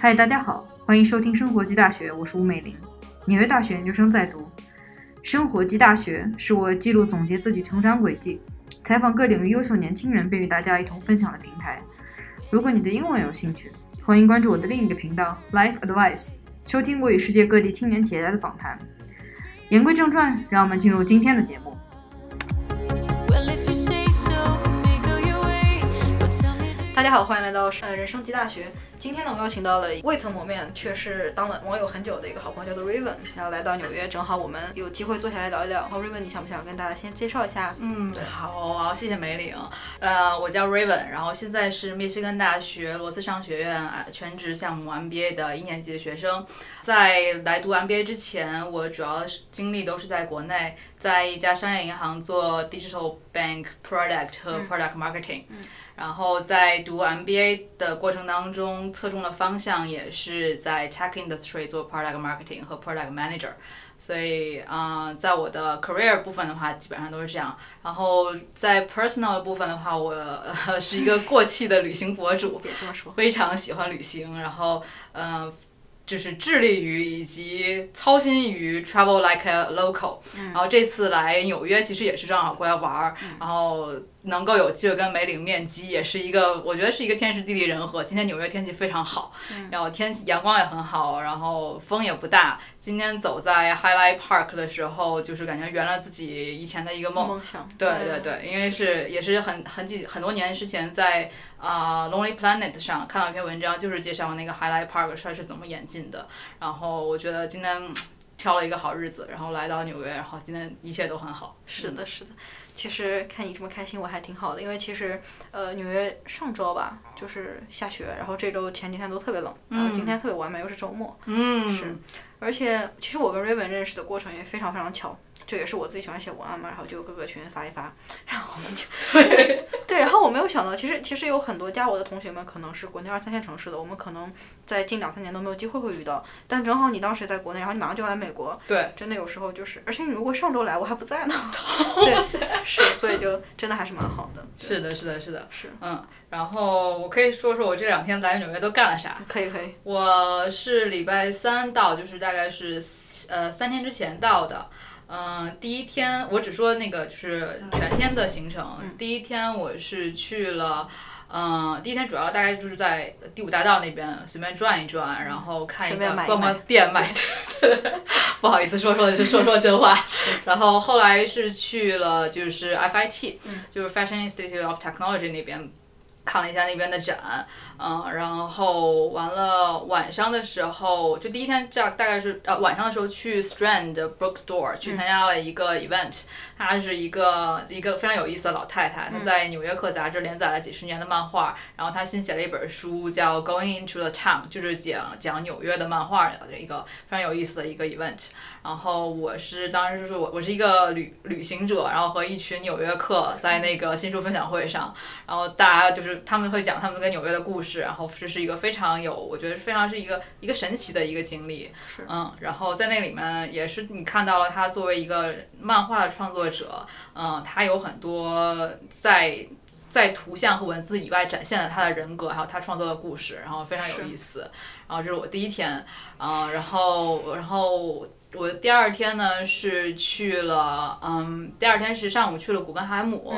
嗨，大家好，欢迎收听生活机大学，我是吴美玲，纽约大学研究生在读。生活机大学是我记录总结自己成长轨迹，采访各领域优秀年轻人，并与大家一同分享的平台。如果你对英文有兴趣，欢迎关注我的另一个频道 Life Advice，收听我与世界各地青年企业家的访谈。言归正传，让我们进入今天的节目。大家好，欢迎来到呃人生级大学。今天呢，我邀请到了未曾谋面却是当了网友很久的一个好朋友，叫做 Raven，然后来到纽约，正好我们有机会坐下来聊一聊。然后，Raven，你想不想跟大家先介绍一下？嗯，好，谢谢梅岭。呃，我叫 Raven，然后现在是密歇根大学罗斯商学院全职项目 MBA 的一年级的学生。在来读 MBA 之前，我主要经历都是在国内，在一家商业银行做 Digital Bank Product 和 Product Marketing。然后在读 MBA 的过程当中，侧重的方向也是在 Tech Industry 做 Product Marketing 和 Product Manager，所以啊，在我的 Career 部分的话，基本上都是这样。然后在 Personal 的部分的话，我是一个过气的旅行博主，非常喜欢旅行，然后嗯。就是致力于以及操心于 travel like a local，然后这次来纽约其实也是正好过来玩儿，然后能够有机会跟梅岭面基，也是一个我觉得是一个天时地利人和。今天纽约天气非常好，然后天阳光也很好，然后风也不大。今天走在 Highlight Park 的时候，就是感觉圆了自己以前的一个梦。对对对，因为是也是很很几很多年之前在。啊，Lonely Planet 上看到一篇文章，就是介绍那个 Highlight Park 它是怎么演进的。然后我觉得今天挑了一个好日子，然后来到纽约，然后今天一切都很好。是的，是的。其实看你这么开心，我还挺好的，因为其实呃，纽约上周吧就是下雪，然后这周前几天都特别冷，然后今天特别完美，又是周末。嗯。是。而且其实我跟 Raven 认识的过程也非常非常巧。这也是我自己喜欢写文案嘛，然后就各个群发一发，然后我们就 对 对，然后我没有想到，其实其实有很多加我的同学们可能是国内二三线城市的，我们可能在近两三年都没有机会会遇到，但正好你当时在国内，然后你马上就要来美国，对，真的有时候就是，而且你如果上周来我还不在呢，对，是，所以就真的还是蛮好的。是的，是的，是的，是，嗯，然后我可以说说我这两天来纽约都干了啥？可以可以。我是礼拜三到，就是大概是呃三天之前到的。嗯，第一天我只说那个就是全天的行程。第一天我是去了，嗯，第一天主要大概就是在第五大道那边随便转一转，然后看一个逛逛店买。不好意思，说说就说说真话。然后后来是去了就是 FIT，就是 Fashion Institute of Technology 那边看了一下那边的展。嗯，然后完了晚上的时候，就第一天这样大概是呃晚上的时候去 Strand Bookstore 去参加了一个 event，她是一个一个非常有意思的老太太，她在《纽约客》杂志连载了几十年的漫画，然后她新写了一本书叫 Going into the Town，就是讲讲纽约的漫画的一个非常有意思的一个 event。然后我是当时就是我我是一个旅旅行者，然后和一群纽约客在那个新书分享会上，然后大家就是他们会讲他们跟纽约的故事。是，然后这是一个非常有，我觉得非常是一个一个神奇的一个经历。是，嗯，然后在那里面也是你看到了他作为一个漫画的创作者，嗯，他有很多在在图像和文字以外展现了他的人格，还有他创作的故事，然后非常有意思。然后这是我第一天，嗯，然后然后。我第二天呢是去了，嗯，第二天是上午去了古根海姆，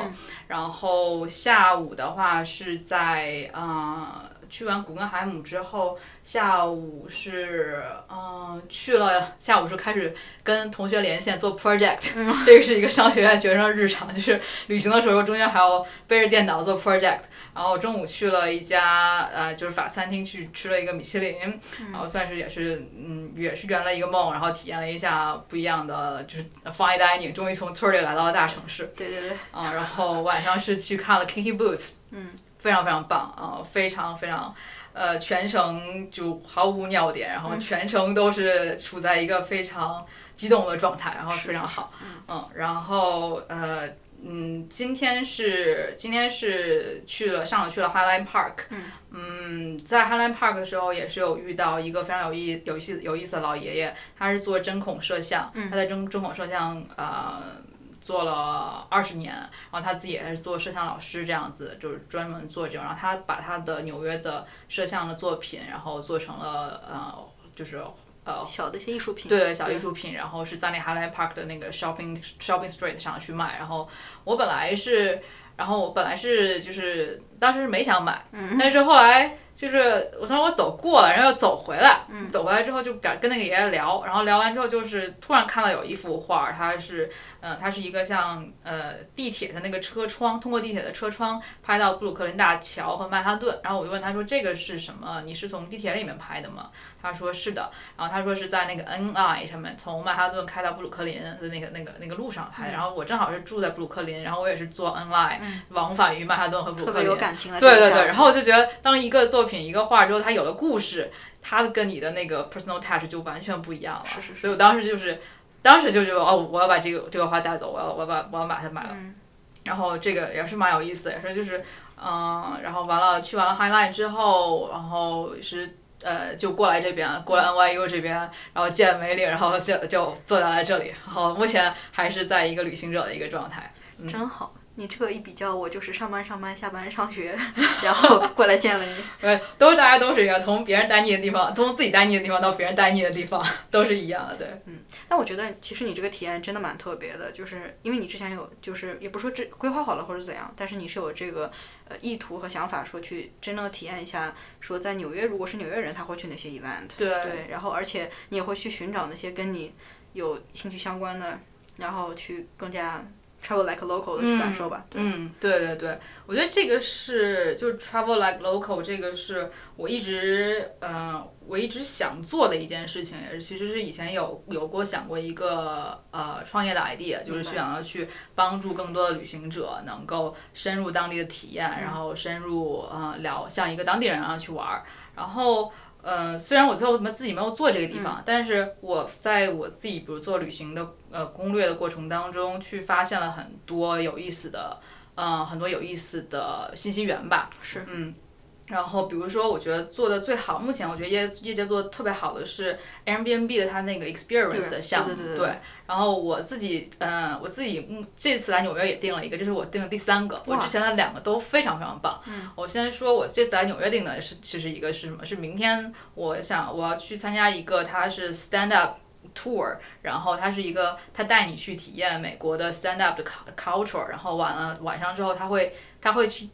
然后下午的话是在，嗯，去完古根海姆之后。下午是嗯去了，下午是开始跟同学连线做 project，这个是一个商学院学生日常，就是旅行的时候中间还要背着电脑做 project。然后中午去了一家呃就是法餐厅去吃了一个米其林，然后算是也是嗯也是圆了一个梦，然后体验了一下不一样的就是 fine dining，终于从村里来到了大城市。对对对。嗯，然后晚上是去看了 Kiki Boots，嗯，非常非常棒啊，非常非常。呃，全程就毫无尿点，然后全程都是处在一个非常激动的状态，然后非常好，嗯，然后呃，嗯，今天是今天是去了上午去了 Highline Park，嗯，在 Highline Park 的时候也是有遇到一个非常有意有意思有意思的老爷爷，他是做针孔摄像，他在针针孔摄像呃。做了二十年，然后他自己也是做摄像老师这样子，就是专门做这种。然后他把他的纽约的摄像的作品，然后做成了呃，就是呃小的一些艺术品。对小艺术品，然后是在那 Highland Park 的那个 shopping shopping street 上去卖。然后我本来是，然后我本来是就是当时是没想买，但是后来。就是我从我走过了，然后又走回来，走回来之后就敢跟那个爷爷聊，然后聊完之后就是突然看到有一幅画，它是，嗯，它是一个像呃地铁的那个车窗，通过地铁的车窗拍到布鲁克林大桥和曼哈顿，然后我就问他说这个是什么？你是从地铁里面拍的吗？他说是的，然后他说是在那个 N I 上面从曼哈顿开到布鲁克林的那个那个那个路上拍的，然后我正好是住在布鲁克林，然后我也是坐 N I 往返于曼哈顿和布鲁克林，特别有感情的，对对对，然后我就觉得当一个作品。一个画之后，它有了故事，它跟你的那个 personal touch 就完全不一样了。是是。所以我当时就是，当时就觉得哦，我要把这个这个画带走，我要我要把我要把它买了。然后这个也是蛮有意思，也是就是，嗯，然后完了去完了 Highline 之后，然后是呃就过来这边，过来 NYU 这边，然后见梅岭，然后就就坐下来这里。然后目前还是在一个旅行者的一个状态。真好。你这个一比较，我就是上班上班，下班上学，然后过来见了你。对，都是大家都是一样，从别人待腻的地方，从自己待腻的地方到别人待腻的地方，都是一样的。对。嗯，但我觉得其实你这个体验真的蛮特别的，就是因为你之前有，就是也不说这规划好了或者怎样，但是你是有这个呃意图和想法，说去真正的体验一下，说在纽约，如果是纽约人，他会去哪些 event？对。对，然后而且你也会去寻找那些跟你有兴趣相关的，然后去更加。Travel like local 的感受吧。嗯，对对对，我觉得这个是就是 travel like local，这个是我一直嗯，我一直想做的一件事情，也是其实是以前有有过想过一个呃创业的 idea，就是想要去帮助更多的旅行者能够深入当地的体验，然后深入呃聊像一个当地人啊去玩儿，然后。嗯，虽然我最后怎么自己没有做这个地方，但是我在我自己比如做旅行的呃攻略的过程当中，去发现了很多有意思的，呃，很多有意思的信息源吧。是，嗯。然后，比如说，我觉得做的最好，目前我觉得业业界做的特别好的是 Airbnb 的它那个 Experience 的项目。对对对。然后我自己，嗯，我自己，嗯，这次来纽约也订了一个，这是我订的第三个。我之前的两个都非常非常棒。嗯。我先说，我这次来纽约订的是，其实一个是什么？是明天我想我要去参加一个，它是 Stand Up Tour，然后它是一个，它带你去体验美国的 Stand Up 的 culture，然后完了晚上之后，他会他会去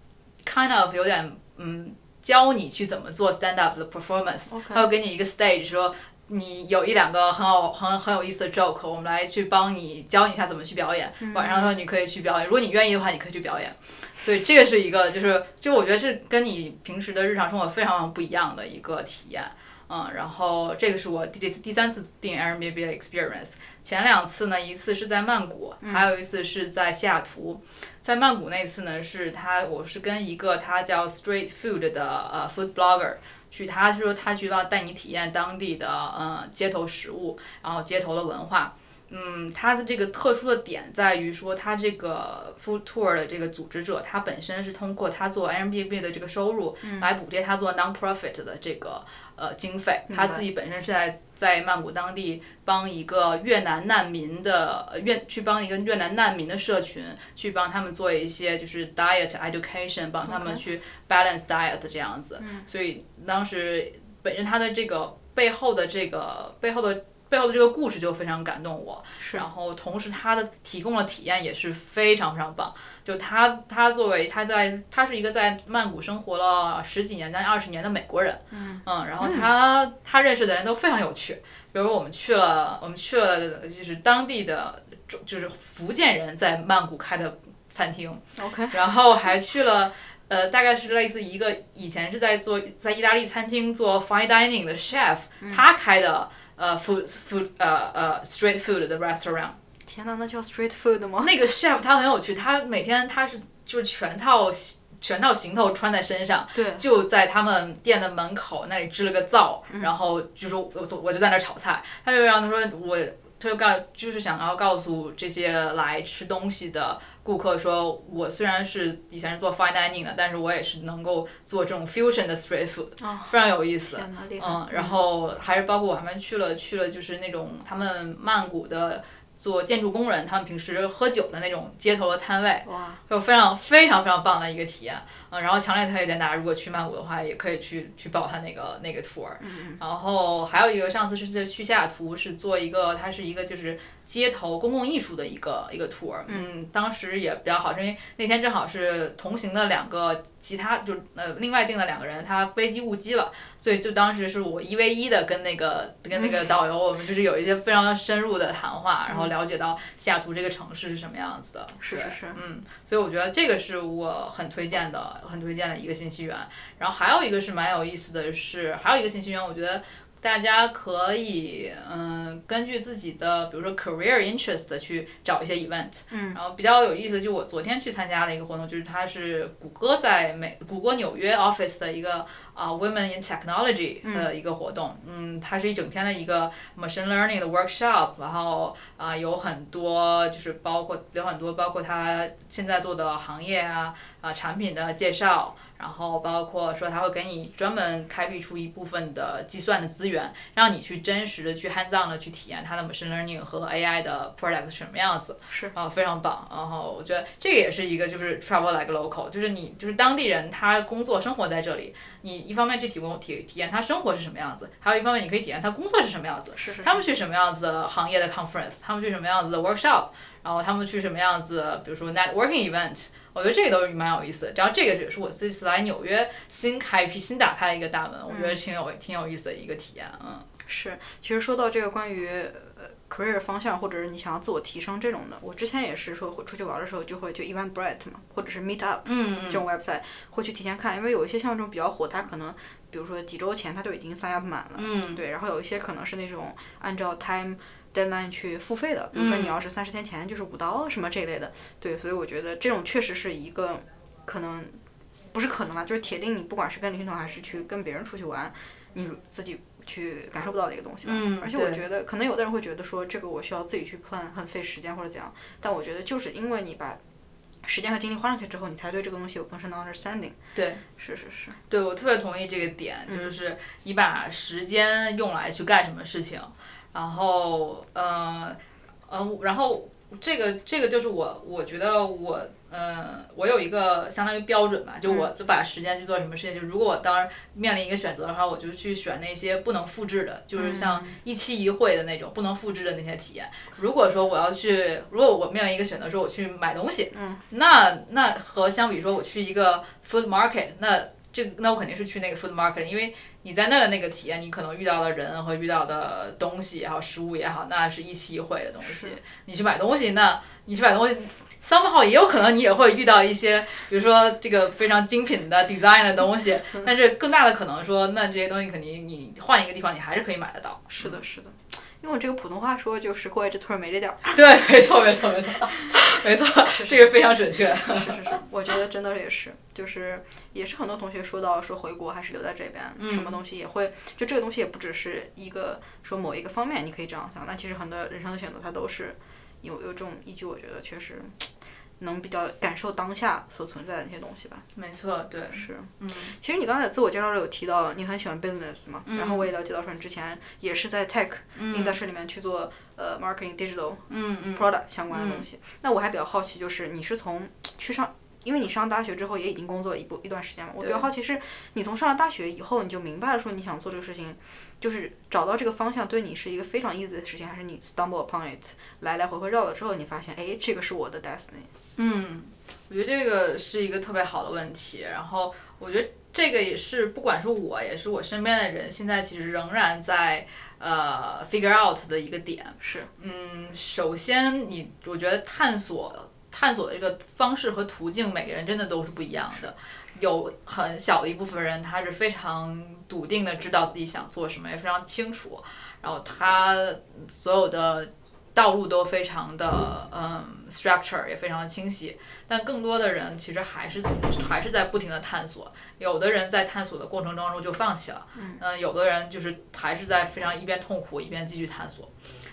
kind of 有点，嗯。教你去怎么做 stand up 的 performance，他会给你一个 stage，说你有一两个很好很很有意思的 joke，我们来去帮你教你一下怎么去表演。晚上的时候你可以去表演，如果你愿意的话，你可以去表演。所以这个是一个，就是就我觉得是跟你平时的日常生活非常不一样的一个体验。嗯，然后这个是我第第三次订 Airbnb 的 experience。前两次呢，一次是在曼谷，还有一次是在西雅图。在曼谷那次呢，是他我是跟一个他叫 Street Food 的呃 food blogger 去，他说他去要带你体验当地的呃街头食物，然后街头的文化。嗯，它的这个特殊的点在于说，它这个 food tour 的这个组织者，他本身是通过他做 Airbnb 的这个收入来补贴他做 non-profit 的这个呃经费。他自己本身是在在曼谷当地帮一个越南难民的越去帮一个越南难民的社群去帮他们做一些就是 diet education，帮他们去 balance diet 这样子。所以当时本身他的这个背后的这个背后的。背后的这个故事就非常感动我，然后同时他的提供的体验也是非常非常棒。就他他作为他在他是一个在曼谷生活了十几年将近二十年的美国人，嗯，然后他他认识的人都非常有趣。比如我们去了我们去了就是当地的就是福建人在曼谷开的餐厅，OK，然后还去了呃大概是类似一个以前是在做在意大利餐厅做 fine dining 的 chef，他开的。呃，food food 呃呃 street food 的 restaurant。天呐，那叫 street food 吗？那个 chef 他很有趣，他每天他是就是全套全套行头穿在身上，对，就在他们店的门口那里支了个灶，然后就说我我就在那炒菜，他就让他说我。他就告，就是想要告诉这些来吃东西的顾客说，我虽然是以前是做 fine dining 的，但是我也是能够做这种 fusion 的 street food，非常有意思。嗯，然后还是包括我还们去了去了，就是那种他们曼谷的做建筑工人，他们平时喝酒的那种街头的摊位，哇，有非常非常非常棒的一个体验。嗯，然后强烈推荐大家，如果去曼谷的话，也可以去去报他那个那个 tour。嗯然后还有一个，上次是去西雅图，是做一个，它是一个就是街头公共艺术的一个一个 tour。嗯，当时也比较好，是因为那天正好是同行的两个其他就呃另外订的两个人，他飞机误机了，所以就当时是我一 v 一的跟那个跟那个导游，我们就是有一些非常深入的谈话，然后了解到西雅图这个城市是什么样子的。是是是嗯，所以我觉得这个是我很推荐的，很推荐的一个信息源。然后还有一个是蛮有意思的是，还有一个信息源，我觉得大家可以嗯根据自己的，比如说 career interest 去找一些 event。嗯。然后比较有意思，就我昨天去参加的一个活动，就是它是谷歌在美谷歌纽约 office 的一个啊、Women in Technology 的一个活动。嗯，它是一整天的一个 machine learning 的 workshop，然后啊、有很多就是包括有很多包括它现在做的行业啊啊、产品的介绍。然后包括说，他会给你专门开辟出一部分的计算的资源，让你去真实的去 hands on 的去体验它的 machine learning 和 AI 的 product 是什么样子。是啊、非常棒。然后我觉得这个也是一个就是 travel like local，就是你就是当地人，他工作生活在这里，你一方面去提供体体验他生活是什么样子，还有一方面你可以体验他工作是什么样子。是是他们去什么样子的行业的 conference，他们去什么样子的 workshop，然后他们去什么样子，比如说 networking event，我觉得这个都是蛮有意思的。然后这个也是我这次来纽约新开辟、新打开的一个大门，我觉得挺有挺有意思的一个体验。嗯，是，其实说到这个关于呃 career 方向，或者是你想要自我提升这种的，我之前也是说会出去玩的时候就会去 Eventbrite 嘛，或者是 Meetup 嗯这种 website 会去提前看，因为有一些像这种比较火，它可能比如说几周前它就已经 sign up 满了，嗯对，然后有一些可能是那种按照 time deadline 去付费的，比如说嗯你要是三十天前就是五刀什么这一类的，对，所以我觉得这种确实是一个可能不是可能啊，就是铁定你不管是跟旅行团还是去跟别人出去玩，你自己去感受不到的一个东西吧。嗯而且我觉得可能有的人会觉得说这个我需要自己去 plan 很费时间或者怎样，但我觉得就是因为你把时间和精力花上去之后，你才对这个东西有更深的 understanding。对。是是是，对，我特别同意这个点，就是你把时间用来去干什么事情，然后呃呃，然后这个这个就是我我觉得我呃我有一个相当于标准吧，就我就把时间去做什么事情，就如果我当时面临一个选择的话，我就去选那些不能复制的，就是像一期一会的那种不能复制的那些体验。如果说我要去，如果我面临一个选择说我去买东西，那那和相比说我去一个 food market，那这那我肯定是去那个 food market，因为你在那儿的那个体验，你可能遇到的人和遇到的东西也好，食物也好，那是一期一会的东西。你去买东西，那你去买东西。somehow 也有可能你也会遇到一些，比如说这个非常精品的 design 的东西，但是更大的可能说，那这些东西肯定你换一个地方你还是可以买得到。是的，是的。因为我这个普通话说就是过一这村儿没这点儿。对，没错，没错，没错，没错，这个非常准确。是是是，我觉得真的也是，就是也是很多同学说到说回国还是留在这边，什么东西也会，就这个东西也不只是一个说某一个方面你可以这样想，那其实很多人生的选择它都是有有这种依据，我觉得确实能比较感受当下所存在的那些东西吧。没错，对，是，嗯，其实你刚才自我介绍里有提到你很喜欢 business 嘛，然后我也了解到说你之前也是在 tech industry 里面去做呃 marketing digital 嗯嗯。product 相关的东西。那我还比较好奇，就是你是从去上，因为你上大学之后也已经工作了一部一段时间嘛，我比较好奇是，你从上了大学以后你就明白了说你想做这个事情，就是找到这个方向对你是一个非常 easy 的事情，还是你 stumble upon it，来来回回绕了之后，你发现哎这个是我的 destiny。嗯，我觉得这个是一个特别好的问题。然后我觉得这个也是，不管是我，也是我身边的人，现在其实仍然在呃 figure out 的一个点。是，嗯，首先你，我觉得探索探索的这个方式和途径，每个人真的都是不一样的。有很小的一部分人，他是非常笃定的知道自己想做什么，也非常清楚，然后他所有的道路都非常的嗯 structure 也非常的清晰，但更多的人其实还是还是在不停的探索，有的人在探索的过程当中就放弃了，嗯、有的人就是还是在非常一边痛苦一边继续探索。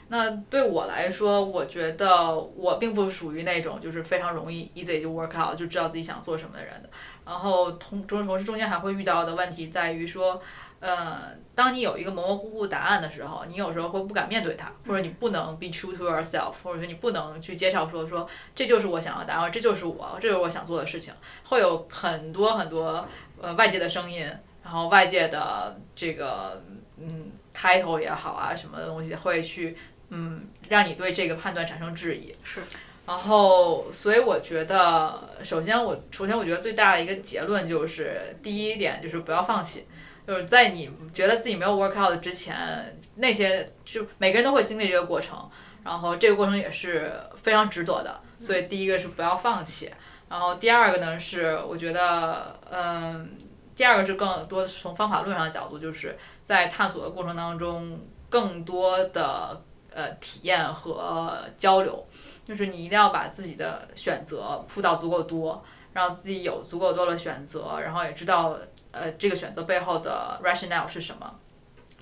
那对我来说，我觉得我并不属于那种就是非常容易 easy 就 work out 就知道自己想做什么的人的。然后同中同时中间还会遇到的问题在于说，呃，当你有一个模模糊糊答案的时候，你有时候会不敢面对它，或者你不能 be true to yourself，或者说你不能去介绍说说这就是我想要的答案，这就是我，这就是我想做的事情，会有很多很多呃外界的声音，然后外界的这个嗯 title 也好啊，什么东西会去嗯让你对这个判断产生质疑。是。然后，所以我觉得，首先我首先我觉得最大的一个结论就是，第一点就是不要放弃，就是在你觉得自己没有 work out 之前，那些就每个人都会经历这个过程，然后这个过程也是非常值得的。所以第一个是不要放弃，然后第二个呢是我觉得，嗯，第二个是更多是从方法论上的角度，就是在探索的过程当中，更多的呃体验和交流。就是你一定要把自己的选择铺到足够多，让自己有足够多的选择，然后也知道呃这个选择背后的 rationale 是什么。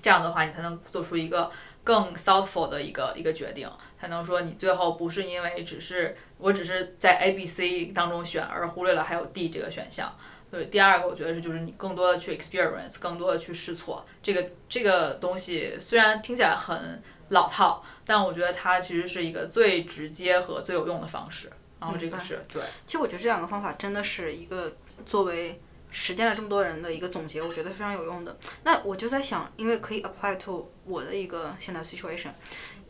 这样的话，你才能做出一个更 thoughtful 的一个一个决定，才能说你最后不是因为只是我只是在 A、B、C 当中选，而忽略了还有 D 这个选项。所以第二个，我觉得是就是你更多的去 experience，更多的去试错。这个这个东西虽然听起来很老套，但我觉得它其实是一个最直接和最有用的方式。然后这个是对，其实我觉得这两个方法真的是一个作为实践了这么多人的一个总结，我觉得非常有用的。那我就在想，因为可以 apply to 我的一个现在 situation，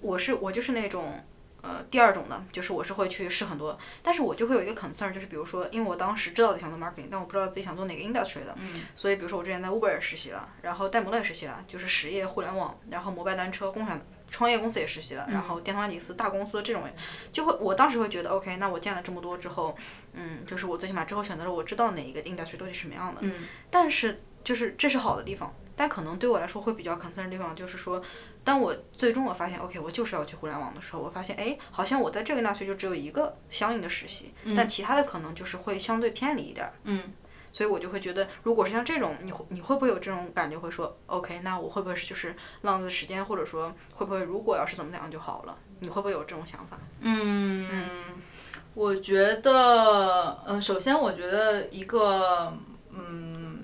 我是我就是那种。呃，第二种的，就是我是会去试很多，但是我就会有一个 concern，就是比如说，因为我当时知道自己想做 marketing，但我不知道自己想做哪个 industry 的，嗯所以比如说我之前在 Uber 也实习了，然后戴姆勒也实习了，就是实业、互联网，然后摩拜单车、共享创业公司也实习了，然后电通安吉斯大公司这种，就会我当时会觉得 OK，那我见了这么多之后，嗯，就是我最起码之后选择了我知道哪一个 industry 到底什么样的，嗯但是就是这是好的地方，但可能对我来说会比较 concern 的地方就是说，当我最终我发现 OK，我就是要去互联网的时候，我发现哎，好像我在这个 industry 就只有一个相应的实习，但其他的可能就是会相对偏离一点儿。嗯所以我就会觉得，如果是像这种，你会你会不会有这种感觉？会说，OK，那我会不会是就是浪费时间，或者说会不会如果要是怎么怎样就好了？你会不会有这种想法？嗯，我觉得，呃，首先我觉得一个，嗯，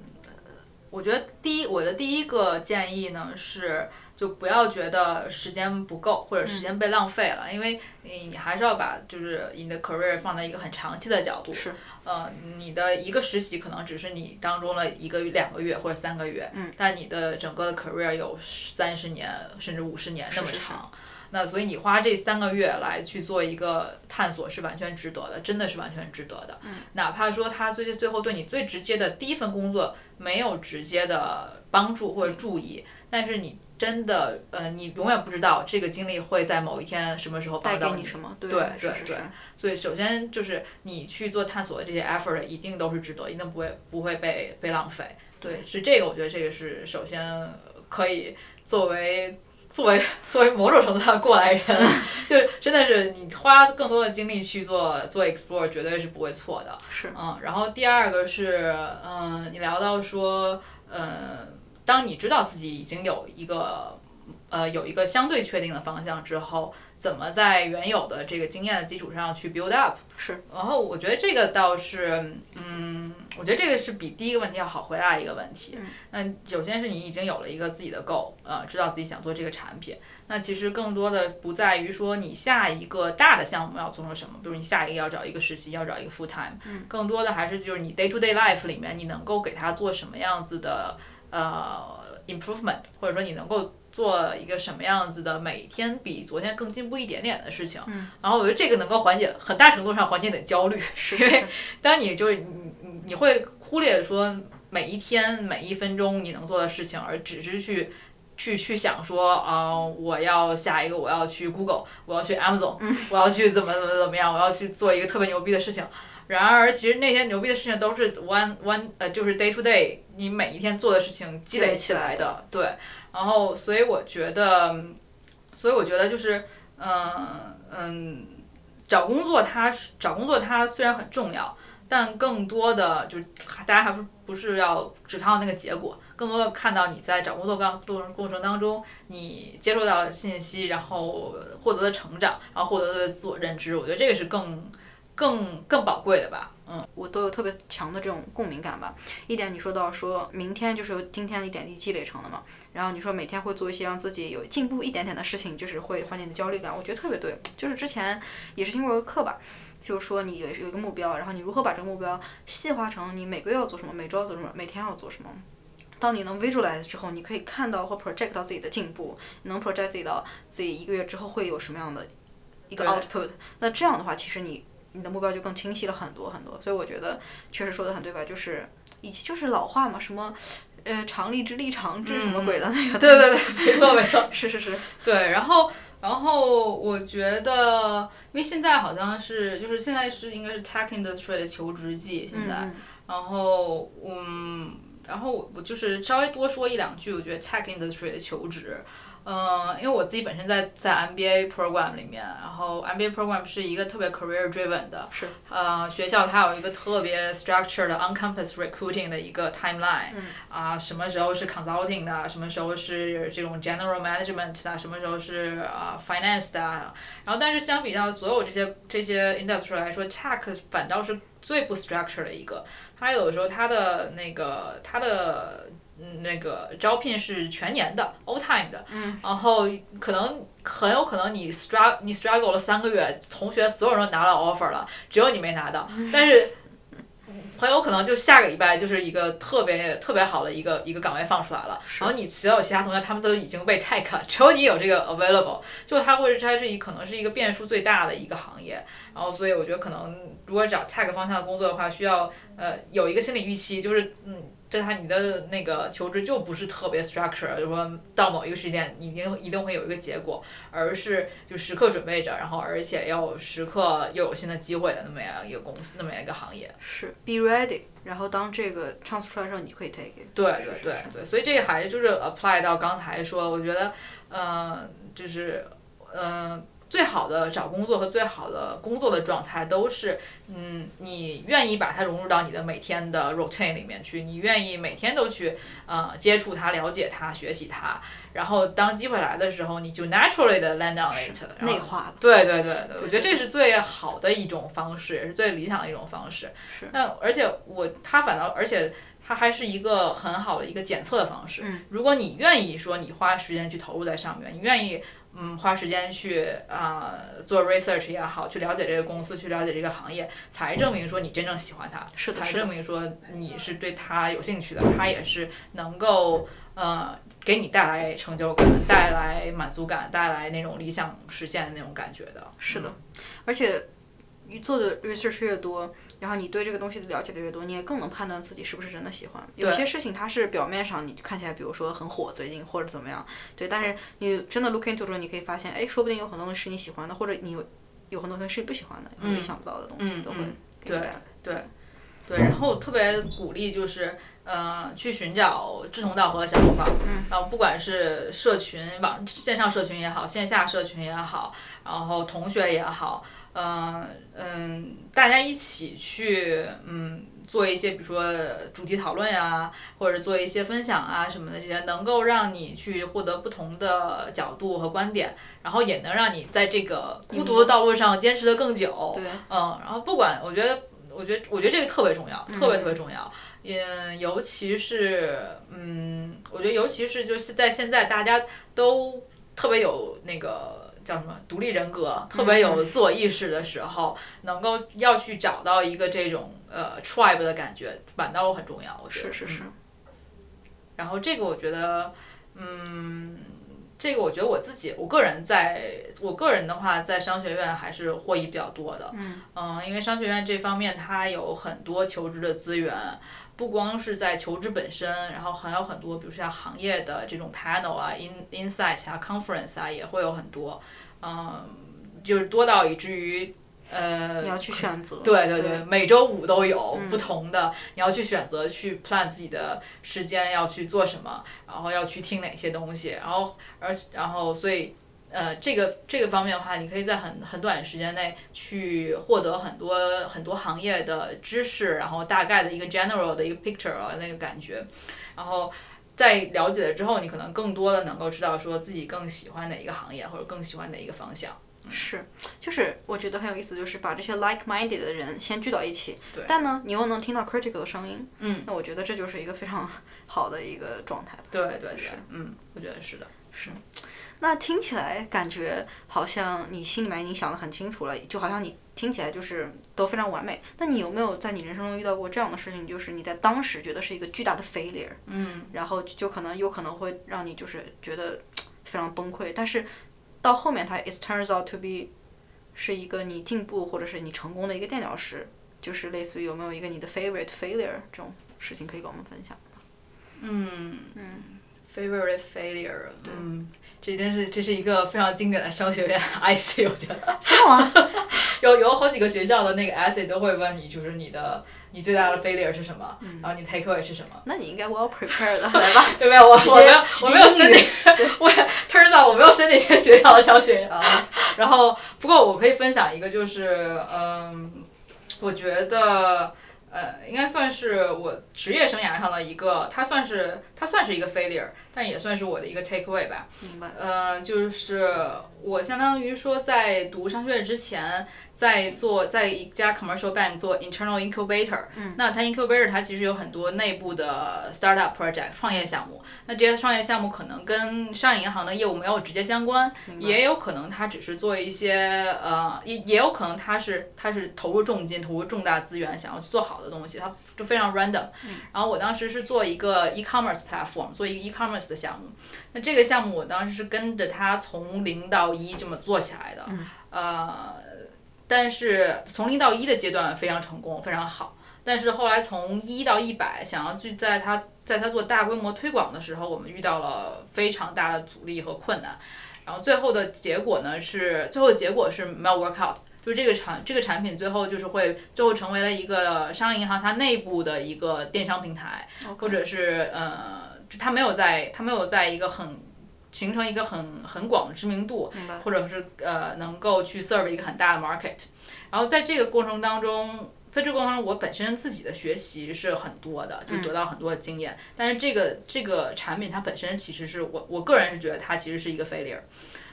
我觉得第一，我的第一个建议呢是，就不要觉得时间不够或者时间被浪费了，因为你你还是要把就是你的 career 放在一个很长期的角度。是。呃，你的一个实习可能只是你当中的一个两个月或者三个月，嗯，但你的整个的 career 有三十年甚至五十年那么是是长。那所以你花这三个月来去做一个探索是完全值得的，真的是完全值得的。嗯，哪怕说他最最后对你最直接的第一份工作没有直接的帮助或者注意，但是你真的呃，你永远不知道这个经历会在某一天什么时候带帮到给你什么？对对对所以首先就是你去做探索的这些 effort 一定都是值得，一定不会不会被被浪费。对，是这个，我觉得这个是首先可以作为 作为作为某种程度上的过来人，就是真的是你花更多的精力去做做 explore，绝对是不会错的。是嗯，然后第二个是，嗯，你聊到说，嗯，当你知道自己已经有一个，呃，有一个相对确定的方向之后，怎么在原有的这个经验的基础上去 build up？是。然后我觉得这个倒是，嗯，我觉得这个是比第一个问题要好回答一个问题。嗯那首先是你已经有了一个自己的 goal，呃，知道自己想做这个产品。那其实更多的不在于说你下一个大的项目要做成什么，比如你下一个要找一个实习，要找一个 full time，、更多的还是就是你 day to day life 里面你能够给他做什么样子的呃 improvement，或者说你能够做一个什么样子的每天比昨天更进步一点点的事情。然后我觉得这个能够缓解很大程度上缓解你的焦虑，是因为当你就是你你你会忽略说每一天每一分钟你能做的事情，而只是去。去去想说啊、我要下一个，我要去 Google，我要去 Amazon，、我要去怎么怎么怎么样，我要去做一个特别牛逼的事情。然而，其实那些牛逼的事情都是 one one 呃，就是 day to day，你每一天做的事情积累起来的，对。然后，所以我觉得，所以我觉得就是，嗯嗯，找工作它是找工作它虽然很重要，但更多的就是大家还不不是要只看到那个结果，更多的看到你在找工作过过过程当中，你接触到的信息，然后获得的成长，然后获得的自我认知，我觉得这个是更更更宝贵的吧。嗯，我都有特别强的这种共鸣感吧。一点你说到说明天就是由今天的一点滴积累成的嘛，然后你说每天会做一些让自己有进步一点点的事情，就是会缓解你的焦虑感，我觉得特别对。就是之前也是听过一个课吧，就是说你有有一个目标，然后你如何把这个目标细化成你每个月要做什么，每周要做什么，每天要做什么。当你能 visualize 之后，你可以看到或 project 到自己的进步，能 project 自己到自己一个月之后会有什么样的一个 output。那这样的话，其实你你的目标就更清晰了很多很多。所以我觉得确实说的很对吧？就是以及就是老话嘛，什么呃常立之立长治什么鬼的那个。对对对，没错 没错，是是是。对，然后然后我觉得，因为现在好像是就是现在是应该是 tech industry 的求职季现在，然后嗯。然后我我就是稍微多说一两句，我觉得 tech industry 的求职，嗯，因为我自己本身在在 MBA program 里面，然后 MBA program 是一个特别 career driven 的，是，呃，学校它有一个特别 structured 的 on campus recruiting 的一个 timeline，啊，什么时候是 consulting 的，什么时候是这种 general management 的，什么时候是啊 finance 的，然后但是相比较所有这些这些 industry 来说，tech 反倒是最不 structured 的一个。它有的时候它的那个它的那个招聘是全年的 all time 的，然后可能很有可能你 struggle 你 struggle 了三个月，同学所有人都拿到 offer 了，只有你没拿到，但是。很有可能就下个礼拜就是一个特别特别好的一个一个岗位放出来了，然后你所有其他同学他们都已经被 take，只有你有这个 available，就它会它是一可能是一个变数最大的一个行业，然后所以我觉得可能如果找 tech 方向的工作的话，需要呃有一个心理预期，就是嗯。这他你的那个求职就不是特别 structure，就说到某一个时间你一定一定会有一个结果，而是就时刻准备着，然后而且要时刻又有新的机会的那么样一个公司，那么样一个行业。是 be ready，然后当这个 chance 出来的时候，你可以 take it。对对对对，所以这个还就是 apply 到刚才说，我觉得，嗯，就是嗯。最好的找工作和最好的工作的状态都是，嗯，你愿意把它融入到你的每天的 routine 里面去，你愿意每天都去呃接触它、了解它、学习它，然后当机会来的时候，你就 naturally 的 land on it，内化了。对对对对，我觉得这是最好的一种方式，也是最理想的一种方式。是。那而且我它反倒而且它还是一个很好的一个检测的方式。嗯。如果你愿意说你花时间去投入在上面，你愿意。嗯，花时间去啊做 research 也好，去了解这个公司，去了解这个行业，才证明说你真正喜欢它，是才证明说你是对它有兴趣的，它也是能够呃给你带来成就感、带来满足感、带来那种理想实现的那种感觉的。是的，而且你做的 research 越多。然后你对这个东西的了解的越多，你也更能判断自己是不是真的喜欢。有些事情它是表面上你看起来，比如说很火最近或者怎么样，对，但是你真的 look into 之后，你可以发现，哎，说不定有很多东西是你喜欢的，或者你有有很多东西是你不喜欢的，你意想不到的东西都会对对对。然后特别鼓励就是，呃，去寻找志同道合的小伙伴，然后不管是社群网线上社群也好，线下社群也好，然后同学也好。嗯嗯，大家一起去嗯做一些，比如说主题讨论呀，或者做一些分享啊什么的，这些能够让你去获得不同的角度和观点，然后也能让你在这个孤独的道路上坚持的更久。对，嗯，然后不管，我觉得，我觉得，我觉得这个特别重要，特别特别重要。嗯，尤其是嗯，我觉得尤其是就是在现在大家都特别有那个。叫什么独立人格，特别有自我意识的时候，能够要去找到一个这种呃 tribe 的感觉，反倒很重要。我觉得是是是。然后这个我觉得，嗯，这个我觉得我自己，我个人在，我个人的话，在商学院还是获益比较多的。嗯。嗯，因为商学院这方面它有很多求职的资源。不光是在求职本身，然后还有很多，比如说像行业的这种 panel 啊、in insight 啊、conference 啊，也会有很多，嗯，就是多到以至于，呃，你要去选择，对对对，每周五都有不同的，你要去选择去 plan 自己的时间要去做什么，然后要去听哪些东西，然后而然后所以呃，这个这个方面的话，你可以在很很短时间内去获得很多很多行业的知识，然后大概的一个 general 的一个 picture 啊那个感觉，然后在了解了之后，你可能更多的能够知道说自己更喜欢哪一个行业或者更喜欢哪一个方向。是，就是我觉得很有意思，就是把这些 like-minded 的人先聚到一起，对但呢，你又能听到 critical 的声音，嗯，那我觉得这就是一个非常 好的一个状态。对对对，嗯，我觉得是的。那听起来感觉好像你心里面已经想得很清楚了，就好像你听起来就是都非常完美。那你有没有在你人生中遇到过这样的事情，就是你在当时觉得是一个巨大的 failure，嗯，然后就可能有可能会让你就是觉得 非常崩溃，但是到后面它 it turns out to be 是一个你进步或者是你成功的一个垫脚石，就是类似于有没有一个你的 favorite failure 这种事情可以跟我们分享？嗯嗯。favorite failure，嗯，这真是这是一个非常经典的商学院 essay，我觉得。啊，有有好几个学校的那个 essay 都会问你，就是你的你最大的 failure 是什么，然后你 takeaway 是什么。那你应该 well prepared，来吧。对不对？我我没有我没有申我 turns out 我没有申请一些学校的商学院。啊，然后，不过我可以分享一个，就是嗯，我觉得呃，应该算是我职业生涯上的一个，它算是它算是一个 failure，但也算是我的一个 takeaway 吧。明白。呃，就是我相当于说在读商学院之前，在做在一家 commercial bank 做 internal incubator。嗯。那它 incubator 它其实有很多内部的 startup project 创业项目。那这些创业项目可能跟商业银行的业务没有直接相关，也有可能它只是做一些呃，也也有可能它是它是投入重金、投入重大资源，想要去做好的东西，它就非常 random。然后我当时是做一个 e-commerce platform，做一个 e-commerce 的项目。那这个项目我当时是跟着它从零到一这么做起来的，呃，但是从零到一的阶段非常成功，非常好。但是后来从一到一百，想要去在它在它做大规模推广的时候，我们遇到了非常大的阻力和困难。然后最后的结果呢是，最后的结果是没有 work out，就是这个产这个产品最后就是会最后成为了一个商业银行它内部的一个电商平台，或者是呃，就它没有在它没有在一个很形成一个很很广的知名度，或者是呃能够去 serve 一个很大的 market。然后在这个过程当中，在这个过程当中，我本身自己的学习是很多的，就得到很多的经验。但是这个这个产品它本身其实是我我个人是觉得它其实是一个 failure。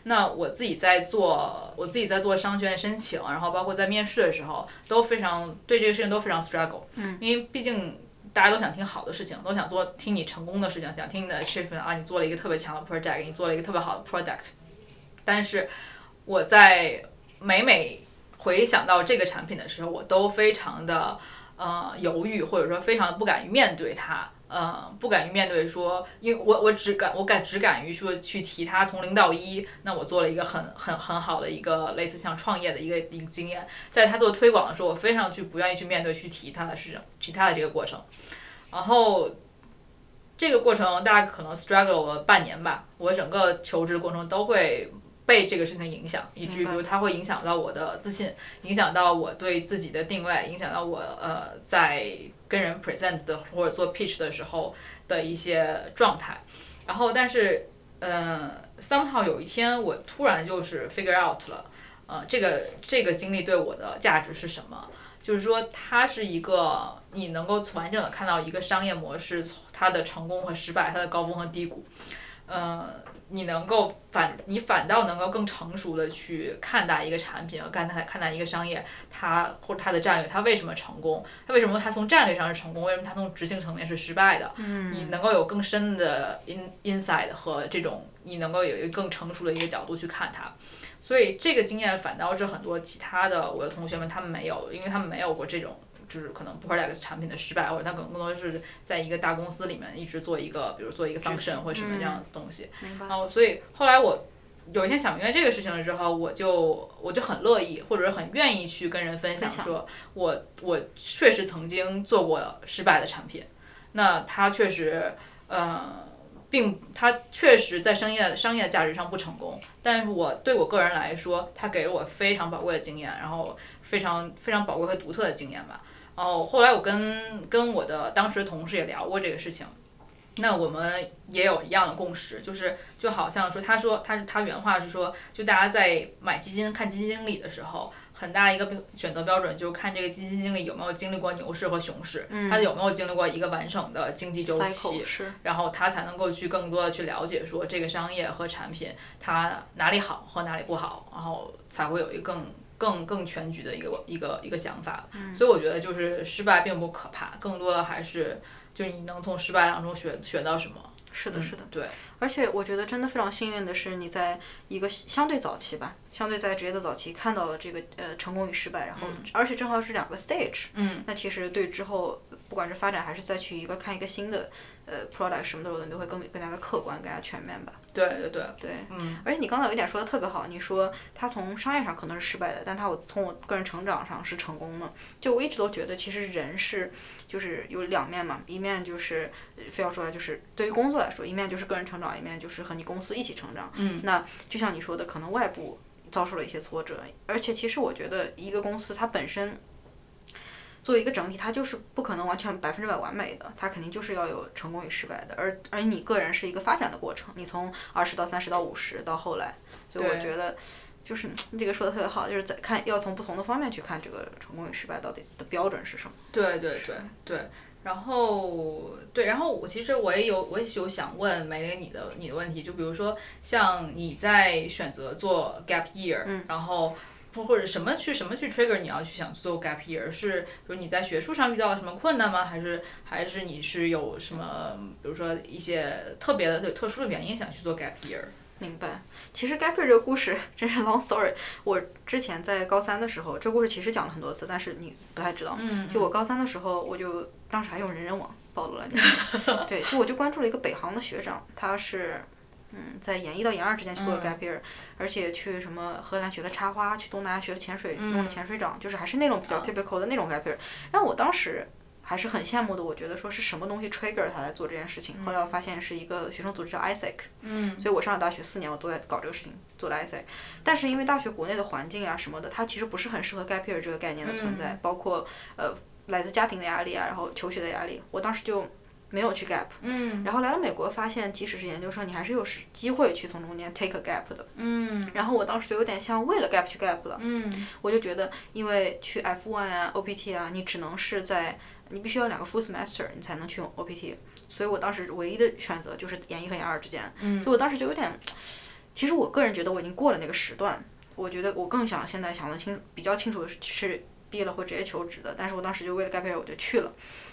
那我自己在做，我自己在做商学院申请，然后包括在面试的时候，都非常对这个事情都非常 struggle。嗯，因为毕竟大家都想听好的事情，都想做听你成功的事情，想听你的 achievement 啊，你做了一个特别强的 project，你做了一个特别好的 product。但是我在每每回想到这个产品的时候，我都非常的呃犹豫，或者说非常的不敢于面对它。呃，不敢于面对说，因为我我只敢我敢只敢于说去提它从零到一，那我做了一个很很很好的一个类似像创业的一个一个经验，在他做推广的时候，我非常去不愿意去面对去提他的事情，提他的这个过程，然后这个过程大概可能 struggle 了半年吧，我整个求职过程都会被这个事情影响，以至于比如它会影响到我的自信，影响到我对自己的定位，影响到我呃在跟人 present 的或者做 pitch 的时候的一些状态。然后，但是嗯，somehow 有一天我突然就是 figure out 了，呃，这个这个经历对我的价值是什么？就是说，它是一个你能够完整的看到一个商业模式它的成功和失败，它的高峰和低谷，呃，你能够反你反倒能够更成熟的去看待一个产品和看待看待一个商业，它或者它的战略，它为什么成功？它为什么它从战略上是成功？为什么它从执行层面是失败的？嗯，你能够有更深的 in insight 和这种你能够有一个更成熟的一个角度去看它。所以这个经验反倒是很多其他的我的同学们他们没有，因为他们没有过这种。就是可能 product 产品的失败，或者他可能更多是在一个大公司里面一直做一个，比如做一个 function 或者什么这样子东西。然后，所以后来我有一天想明白这个事情了之后，我就我就很乐意，或者是很愿意去跟人分享，说我我确实曾经做过失败的产品，那它确实，呃。并它确实在商业商业价值上不成功，但是我对我个人来说，它给了我非常宝贵的经验，然后非常非常宝贵和独特的经验吧。然后后来我跟跟我的当时的同事也聊过这个事情，那我们也有一样的共识，就是就好像说，他说他他原话是说，就大家在买基金看基金经理的时候，很大一个标选择标准就是看这个基金经理有没有经历过牛市和熊市，他有没有经历过一个完整的经济周期然后他才能够去更多的去了解说这个商业和产品它哪里好和哪里不好，然后才会有一个更更更全局的一个一个一个想法。所以我觉得就是失败并不可怕，更多的还是就你能从失败当中学学到什么。是的，是的。对，而且我觉得真的非常幸运的是，你在一个相对早期吧，相对在职业的早期看到了这个呃成功与失败，然后、而且正好是两个 stage，嗯，那其实对之后不管是发展还是再去一个看一个新的呃 product 什么的，你都会更更加的客观，更加全面吧。对对对，对，嗯，而且你刚才有一点说的特别好，你说他从商业上可能是失败的，但他我从我个人成长上是成功的。就我一直都觉得，其实人是就是有两面嘛，一面就是呃非要说来就是对于工作来说，一面就是个人成长，一面就是和你公司一起成长。嗯，那就像你说的，可能外部遭受了一些挫折，而且其实我觉得一个公司它本身。作为一个整体，它就是不可能完全百分之百完美的，它肯定就是要有成功与失败的，而而你个人是一个发展的过程，你从二十到三十到五十到后来，所以我觉得就是你这个说的特别好，就是在看要从不同的方面去看这个成功与失败到底的标准是什么。对对对对。然后对，然后我其实我也有我也有想问梅玲你的你的问题，就比如说像你在选择做 gap year，、然后或或者什么去什么去 trigger 你要去想做 gap year，是比如你在学术上遇到了什么困难吗？还是还是你是有什么比如说一些特别的特特殊的原因想去做 gap year？明白。其实 gap year 这个故事真是 long story。我之前在高三的时候，这个故事其实讲了很多次，但是你不太知道。嗯就我高三的时候，我就当时还用人人网暴露了你。对，就我就关注了一个北航的学长，他是。嗯，在研一到研二之间去做了 gap year，、而且去什么荷兰学了插花，去东南亚学了潜水，弄了潜水长，就是还是那种比较 typical 的那种 gap year。然后我当时还是很羡慕的，我觉得说是什么东西 trigger 他来做这件事情。后来我发现是一个学生组织叫 ISEC，嗯所以我上了大学四年，我都在搞这个事情，做了 ISEC。但是因为大学国内的环境啊什么的，它其实不是很适合 gap year 这个概念的存在，包括呃来自家庭的压力啊，然后求学的压力，我当时就没有去 gap。嗯。然后来了美国，发现即使是研究生，你还是有时机会去从中间 take a gap 的。嗯。然后我当时就有点像为了 gap 去 gap 了。嗯。我就觉得，因为去 F1 啊、OPT 啊，你只能是在你必须要两个 full semester 你才能去用 OPT，所以我当时唯一的选择就是研一和研二之间，嗯。所以我当时就有点，其实我个人觉得我已经过了那个时段，我觉得我更想现在想得清比较清楚的是毕业了会直接求职的，但是我当时就为了 gap year 我就去了。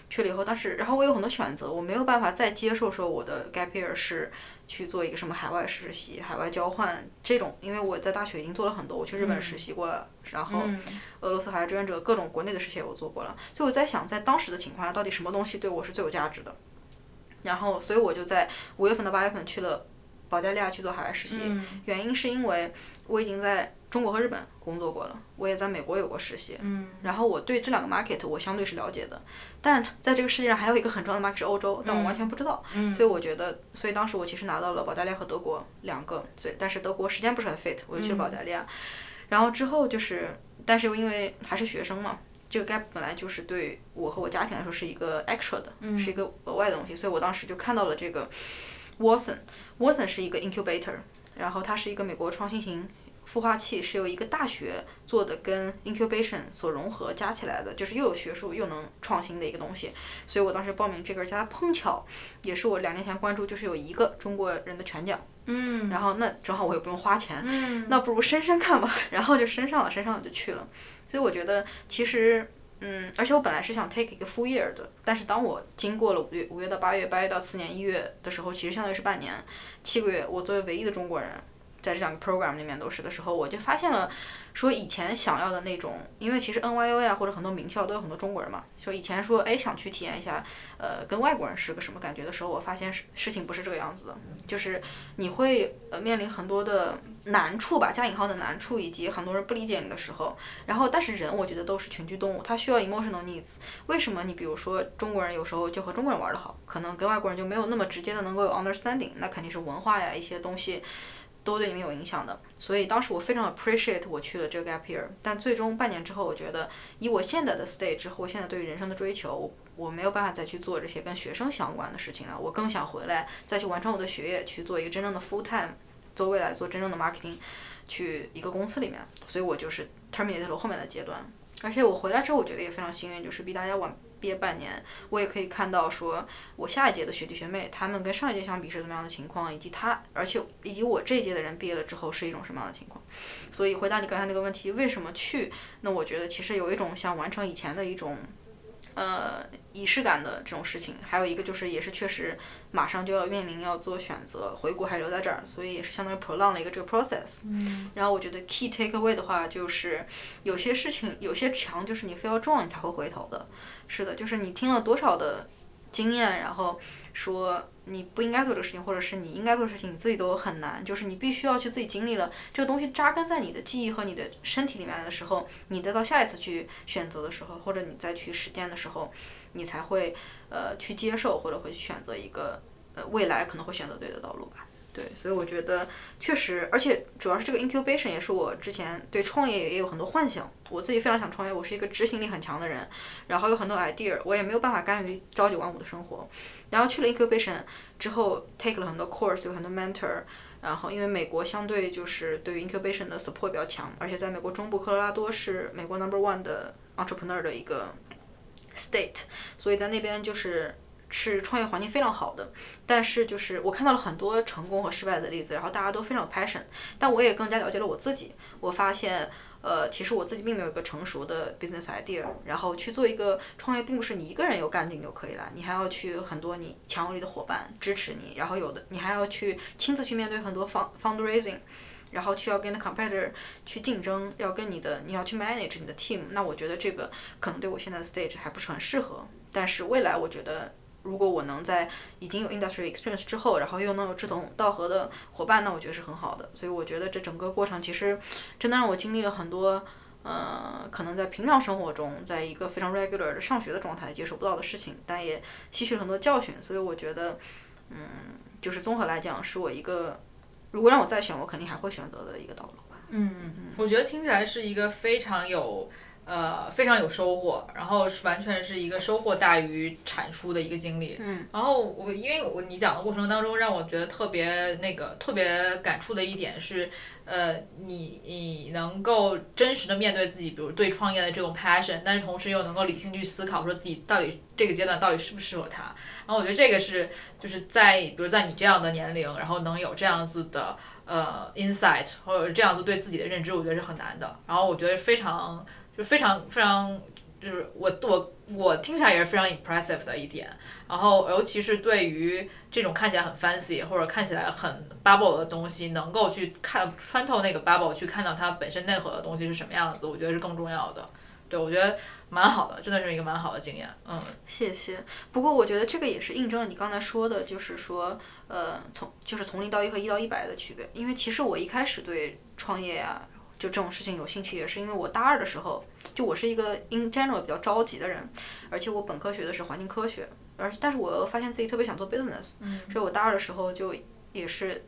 去了以后，当时然后我有很多选择，我没有办法再接受说我的 gap year 是去做一个什么海外实习、海外交换这种，因为我在大学已经做了很多，我去日本实习过了，然后嗯俄罗斯海外志愿者各种国内的实习我做过了，所以我在想，在当时的情况下，到底什么东西对我是最有价值的？然后，所以我就在五月份到八月份去了保加利亚去做海外实习，嗯。原因是因为我已经在中国和日本工作过了，我也在美国有过实习，嗯。然后我对这两个 market 我相对是了解的，但在这个世界上还有一个很重要的 market 是欧洲，但我完全不知道，嗯所以我觉得，所以当时我其实拿到了保加利亚和德国两个，所以但是德国时间不是很 fit，我就去了保加利亚，然后之后就是，但是又因为还是学生嘛。这个 gap 本来就是对我和我家庭来说是一个 extra 的，是一个额外的东西，所以我当时就看到了这个 Watson，Watson 是一个 incubator，然后它是一个美国创新型孵化器，是由一个大学做的，跟 incubation 所融合加起来的，就是又有学术又能创新的一个东西。所以我当时报名这个，而且它碰巧也是我两年前关注，就是有一个中国人的全奖，嗯然后那正好我也不用花钱，嗯那不如申申看吧，然后就申上了，申上了就去了。所以我觉得其实。嗯，而且我本来是想 take 一个 full year 的，但是当我经过了五月五月到八月，八月到次年一月的时候，其实相当于是半年，七个月，我作为唯一的中国人，在这两个 program 里面都是的时候，我就发现了，说以前想要的那种，因为其实 NYU 呀或者很多名校都有很多中国人嘛，所以以前说哎想去体验一下，呃，跟外国人是个什么感觉的时候，我发现事事情不是这个样子的，就是你会呃面临很多的难处吧，加引号的难处，以及很多人不理解你的时候，然后但是人我觉得都是群居动物，他需要 emotional needs。为什么你比如说中国人有时候就和中国人玩得好，可能跟外国人就没有那么直接的能够有 understanding，那肯定是文化呀一些东西。都对你们有影响的。所以当时我非常 appreciate 我去了这个 gap year，但最终半年之后，我觉得以我现在的 stage 和我现在对于人生的追求，我我没有办法再去做这些跟学生相关的事情了。我更想回来再去完成我的学业，去做一个真正的 full time，做未来做真正的 marketing，去一个公司里面。所以我就是 terminate 了后面的阶段。而且我回来之后，我觉得也非常幸运，就是比大家晚毕业半年，我也可以看到说我下一届的学弟学妹他们跟上一届相比是怎么样的情况，以及他，而且以及我这一届的人毕业了之后是一种什么样的情况。所以回答你刚才那个问题，为什么去？那我觉得其实有一种想完成以前的一种。呃，仪式感的这种事情，还有一个就是，也是确实马上就要面临要做选择，回国还是留在这儿，所以也是相当于 prolong 了一个这个 process。嗯。然后我觉得 key take away 的话，就是有些事情，有些墙就是你非要撞你才会回头的。是的，就是你听了多少的经验，然后说。你不应该做这个事情，或者是你应该做的事情，你自己都很难。就是你必须要去自己经历了这个东西扎根在你的记忆和你的身体里面的时候，你再到下一次去选择的时候，或者你再去实践的时候，你才会呃去接受或者会选择一个呃未来可能会选择对的道路吧。对，所以我觉得确实，而且主要是这个 incubation 也是我之前对创业也有很多幻想。我自己非常想创业，我是一个执行力很强的人，然后有很多 idea，我也没有办法甘于朝九晚五的生活。然后去了 incubation 之后，take 了很多 course，有很多 mentor。然后因为美国相对就是对于 incubation 的 support 比较强，而且在美国中部科罗拉多是美国 number one 的 entrepreneur 的一个 state，所以在那边就是。是创业环境非常好的，但是就是我看到了很多成功和失败的例子，然后大家都非常 passion，但我也更加了解了我自己。我发现，呃，其实我自己并没有一个成熟的 business idea，然后去做一个创业，并不是你一个人有干劲就可以了，你还要去很多你强有力的伙伴支持你，然后有的你还要去亲自去面对很多 fund fundraising，然后去要跟 competitor 去竞争，要跟你的你要去 manage 你的 team，那我觉得这个可能对我现在的 stage 还不是很适合，但是未来我觉得。如果我能在已经有 industry experience 之后，然后又能有志同道合的伙伴，那我觉得是很好的。所以我觉得这整个过程其实真的让我经历了很多，呃，可能在平常生活中，在一个非常 regular 的上学的状态接受不到的事情，但也吸取了很多教训。所以我觉得，嗯，就是综合来讲，是我一个如果让我再选，我肯定还会选择的一个道路吧。嗯嗯，我觉得听起来是一个非常有。呃，非常有收获，然后是完全是一个收获大于产出的一个经历。嗯。然后我因为我你讲的过程当中，让我觉得特别那个特别感触的一点是，呃，你你能够真实的面对自己，比如对创业的这种 passion，但是同时又能够理性去思考，说自己到底这个阶段到底适不适合它。然后我觉得这个是就是在比如在你这样的年龄，然后能有这样子的呃 insight 或者这样子对自己的认知，我觉得是很难的。然后我觉得非常。就非常非常，就是我我我听起来也是非常 impressive 的一点，然后尤其是对于这种看起来很 fancy 或者看起来很 bubble 的东西，能够去看穿透那个 bubble，去看到它本身内核的东西是什么样子，我觉得是更重要的。对，我觉得蛮好的，真的是一个蛮好的经验。嗯，谢谢。不过我觉得这个也是印证了你刚才说的，就是说，呃，从就是从零到一和一到一百的区别。因为其实我一开始对创业呀。就这种事情有兴趣，也是因为我大二的时候，就我是一个 in general 比较着急的人，而且我本科学的是环境科学，而但是我又发现自己特别想做 business，所以我大二的时候就也是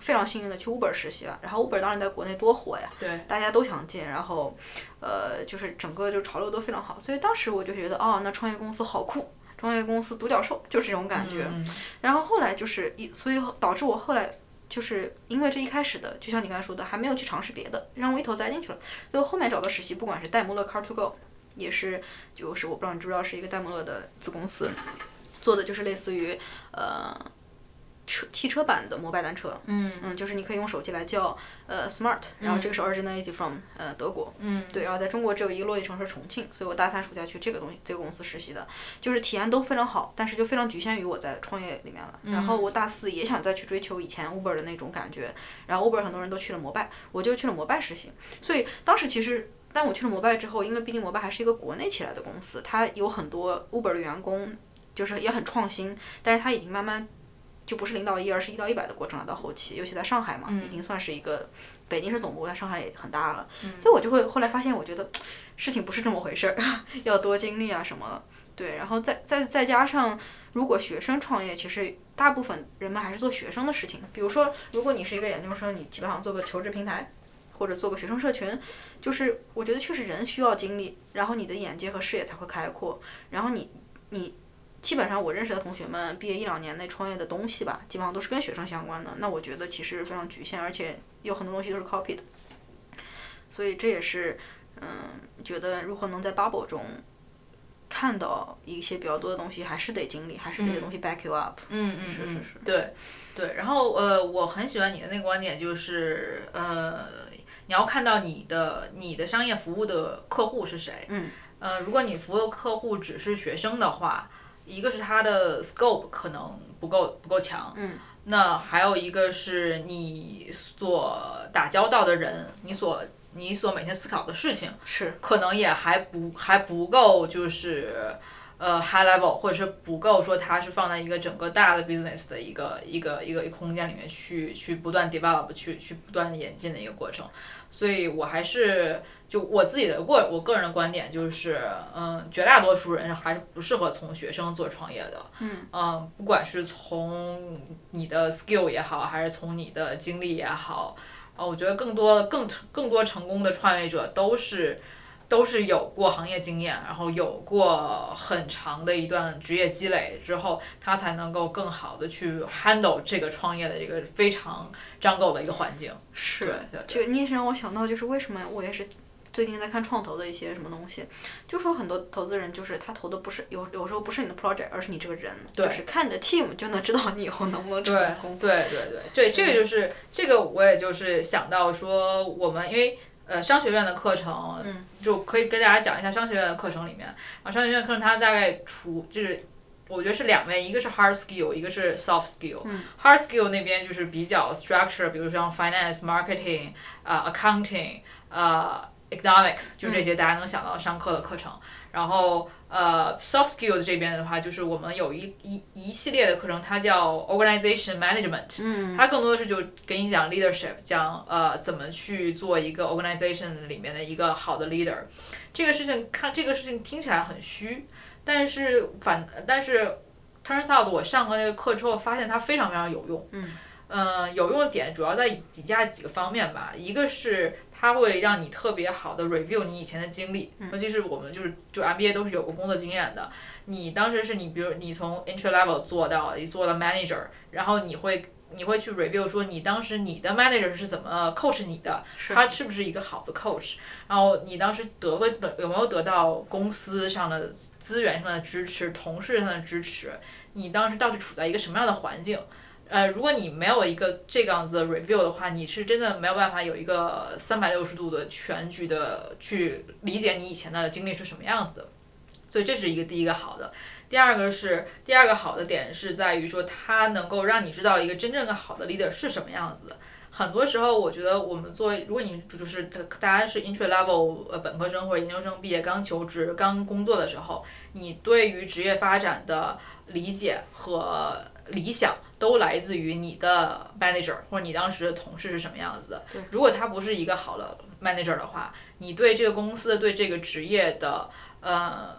非常幸运的去 Uber 实习了。然后 Uber 当时在国内多火呀，对，大家都想进，然后呃，就是整个就潮流都非常好，所以当时我就觉得，哦，那创业公司好酷，创业公司独角兽就是这种感觉。然后后来就是一，所以导致我后来。就是因为这一开始的，就像你刚才说的，还没有去尝试别的，让我一头栽进去了。那我后面找到实习，不管是戴姆勒 Car to Go，也是，就是我不知道你知不知道，是一个戴姆勒的子公司，做的就是类似于，呃。车汽车版的摩拜单车，嗯嗯，就是你可以用手机来叫呃 Smart，然后这个是 originated from 呃德国，嗯，对，然后在中国只有一个落地城市重庆，所以我大三暑假去这个东西这个公司实习的，就是体验都非常好，但是就非常局限于我在创业里面了。然后我大四也想再去追求以前 Uber 的那种感觉，然后 Uber 很多人都去了摩拜，我就去了摩拜实习。所以当时其实，当我去了摩拜之后，因为毕竟摩拜还是一个国内起来的公司，它有很多 Uber 的员工，就是也很创新，但是它已经慢慢。就不是零到一，而是一到一百的过程了。到后期，尤其在上海嘛，已经算是一个北京是总部，在上海也很大了。所以我就会后来发现，我觉得事情不是这么回事儿，要多经历啊什么。对，然后再再再加上，如果学生创业，其实大部分人们还是做学生的事情。比如说，如果你是一个研究生，你基本上做个求职平台，或者做个学生社群，就是我觉得确实人需要经历，然后你的眼界和视野才会开阔。然后你你基本上我认识的同学们毕业一两年内创业的东西吧，基本上都是跟学生相关的。那我觉得其实非常局限，而且有很多东西都是 copy 的。所以这也是，嗯，觉得如何能在 bubble 中看到一些比较多的东西，还是得经历，还是得有东西 back you up。嗯嗯是是是对对。然后呃，我很喜欢你的那个观点，就是呃，你要看到你的你的商业服务的客户是谁。嗯。呃，如果你服务的客户只是学生的话，一个是它的 scope 可能不够不够强。嗯。那还有一个是你所打交道的人，你所你所每天思考的事情，是可能也还不还不够，就是呃 high level，或者是不够说它是放在一个整个大的 business 的一个一个一个一个空间里面去去不断 develop，去去不断演进的一个过程。所以我还是就我自己的过我个人的观点就是，嗯，绝大多数人还是不适合从学生做创业的。嗯不管是从你的 skill 也好，还是从你的经历也好，啊，我觉得更多更更多成功的创业者都是都是有过行业经验，然后有过很长的一段职业积累之后，他才能够更好的去 handle 这个创业的这个非常张狗的一个环境。是对对这个你也是让我想到，就是为什么我也是最近在看创投的一些什么东西，就说很多投资人就是他投的不是有有时候不是你的 project，而是你这个人，就是看你的 team 就能知道你以后能不能成功。对对对对，这个就是这个，我也就是想到说，我们因为呃商学院的课程，嗯就可以跟大家讲一下商学院的课程里面，啊，商学院课程它大概除就是。我觉得是两面，一个是 hard skill，一个是 soft skill。hard skill 那边就是比较 structure，比如说像 finance、marketing、啊 accounting、呃 economics，就这些大家能想到上课的课程。然后呃，soft skills 这边的话，就是我们有一一一系列的课程，它叫 organization management，嗯它更多的是就给你讲 leadership，讲呃怎么去做一个 organization 里面的一个好的 leader。这个事情看这个事情听起来很虚，但是反但是 turns out 我上过那个课之后，发现它非常非常有用。嗯。呃，有用的点主要在以下几个方面吧，一个是它会让你特别好的 review 你以前的经历，尤其是我们就是就 MBA 都是有过工作经验的，你当时是你比如你从 entry level 做到你做了 manager，然后你会你会去 review 说你当时你的 manager 是怎么 coach 你的，他是不是一个好的 coach，然后你当时得会得有没有得到公司上的资源上的支持，同事上的支持，你当时到底处在一个什么样的环境？呃，如果你没有一个这个样子的 review 的话，你是真的没有办法有一个三百六十度的全局的去理解你以前的经历是什么样子的。所以这是一个第一个好的。第二个是第二个好的点是在于说，它能够让你知道一个真正的好的 leader 是什么样子的。很多时候，我觉得我们作为，如果你就是大家是 entry level 呃本科生或者研究生毕业刚求职刚工作的时候，你对于职业发展的理解和理想都来自于你的 manager 或者你当时的同事是什么样子的。如果他不是一个好的 manager 的话，你对这个公司对这个职业的呃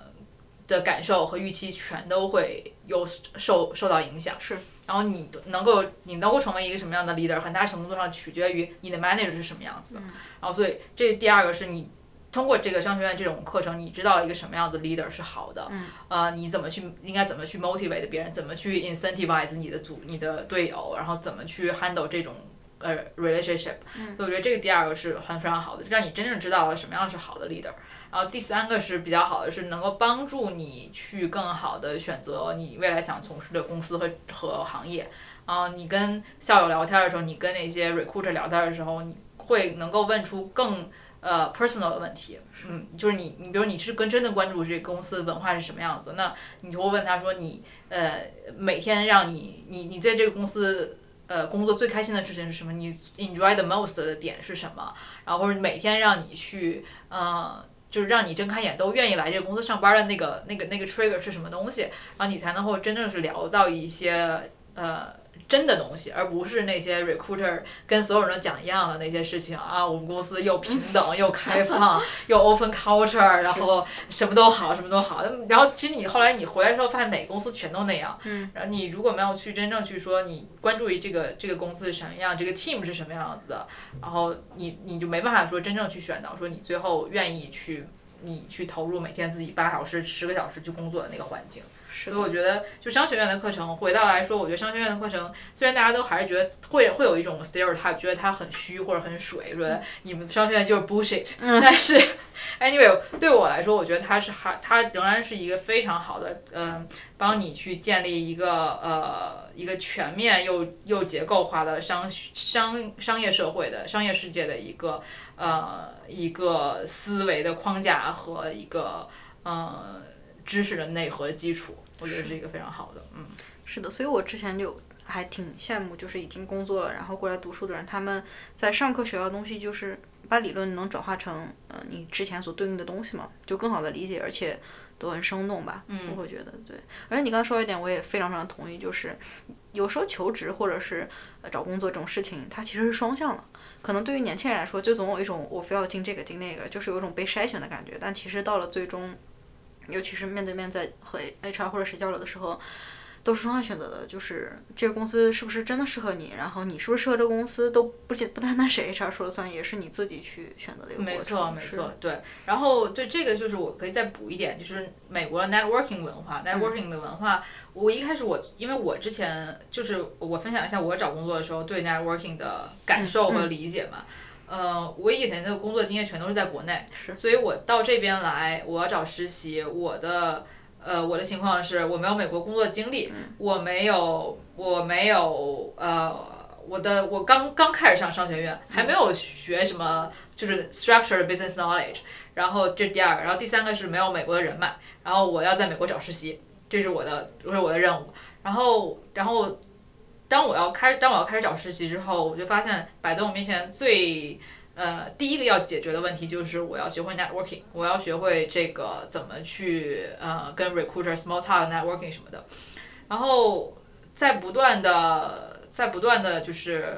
的感受和预期全都会有受受到影响。是。然后你能够你能够成为一个什么样的 leader，很大程度上取决于你的 manager 是什么样子的。然后所以这第二个是你通过这个商学院这种课程，你知道一个什么样的 leader 是好的。嗯。呃，你怎么去应该怎么去 motivate 别人，怎么去 incentivize 你的组你的队友，然后怎么去 handle 这种呃 relationship。嗯。所以我觉得这个第二个是很非常好的，让你真正知道了什么样是好的 leader。然后第三个是比较好的，是能够帮助你去更好的选择你未来想从事的公司和和行业。啊、你跟校友聊天的时候，你跟那些 recruiter 聊天的时候，你会能够问出更呃 personal 的问题。嗯，就是你你比如你是跟真的关注这个公司文化是什么样子，那你就会问他说你呃每天让你你你在这个公司。呃，工作最开心的事情是什么？你 enjoy the most 的点是什么？然后或者每天让你去，呃，就是让你睁开眼都愿意来这个公司上班的那个、那个、那个 trigger 是什么东西？然后你才能够真正是聊到一些呃真的东西，而不是那些 recruiter 跟所有人都讲一样的那些事情啊。我们公司又平等 又开放又 open culture，然后什么都好，什么都好。然后其实你后来你回来之后，发现每个公司全都那样。嗯。然后你如果没有去真正去说你关注于这个这个公司是什么样，这个 team 是什么样子的，然后你你就没办法说真正去选到说你最后愿意去你去投入每天自己八小时十个小时去工作的那个环境。所以我觉得，就商学院的课程，回到来说，我觉得商学院的课程，虽然大家都还是觉得会会有一种 stereotype，觉得它很虚或者很水，说你们商学院就是 bullshit，但是 anyway 对我来说，我觉得它是还它仍然是一个非常好的，嗯，帮你去建立一个呃一个全面又又结构化的商商商业社会的商业世界的一个呃一个思维的框架和一个呃。知识的内核基础，我觉得是一个非常好的，嗯，是的，所以我之前就还挺羡慕，就是已经工作了，然后过来读书的人，他们在上课学到的东西，就是把理论能转化成，呃，你之前所对应的东西嘛，就更好的理解，而且都很生动吧，嗯，我会觉得对。而且你刚才说一点，我也非常非常同意，就是有时候求职或者是找工作这种事情，它其实是双向的，可能对于年轻人来说，就总有一种我非要进这个进那个，就是有一种被筛选的感觉，但其实到了最终。尤其是面对面在和 HR 或者谁交流的时候，都是双向选择的，就是这个公司是不是真的适合你，然后你是不是适合这个公司，都不仅不单单是 HR 说了算，也是你自己去选择的一个过程。没错，没错，对。然后对这个就是我可以再补一点，就是美国的 networking 文化，networking 的文化。我一开始我因为我之前就是我分享一下我找工作的时候对 networking 的感受和理解嘛。呃，我以前的工作经验全都是在国内，所以我到这边来，我要找实习，我的呃我的情况是我没有美国工作经历，我没有我没有呃我的我刚刚开始上商学院，还没有学什么就是 structured business knowledge，然后这第二个，然后第三个是没有美国的人脉，然后我要在美国找实习，这是我的这是我的任务，然后然后。当我要开，当我要开始找实习之后，我就发现摆在我面前最，呃，第一个要解决的问题就是我要学会 networking，我要学会这个怎么去呃跟 recruiter small talk networking 什么的，然后在不断的在不断的就是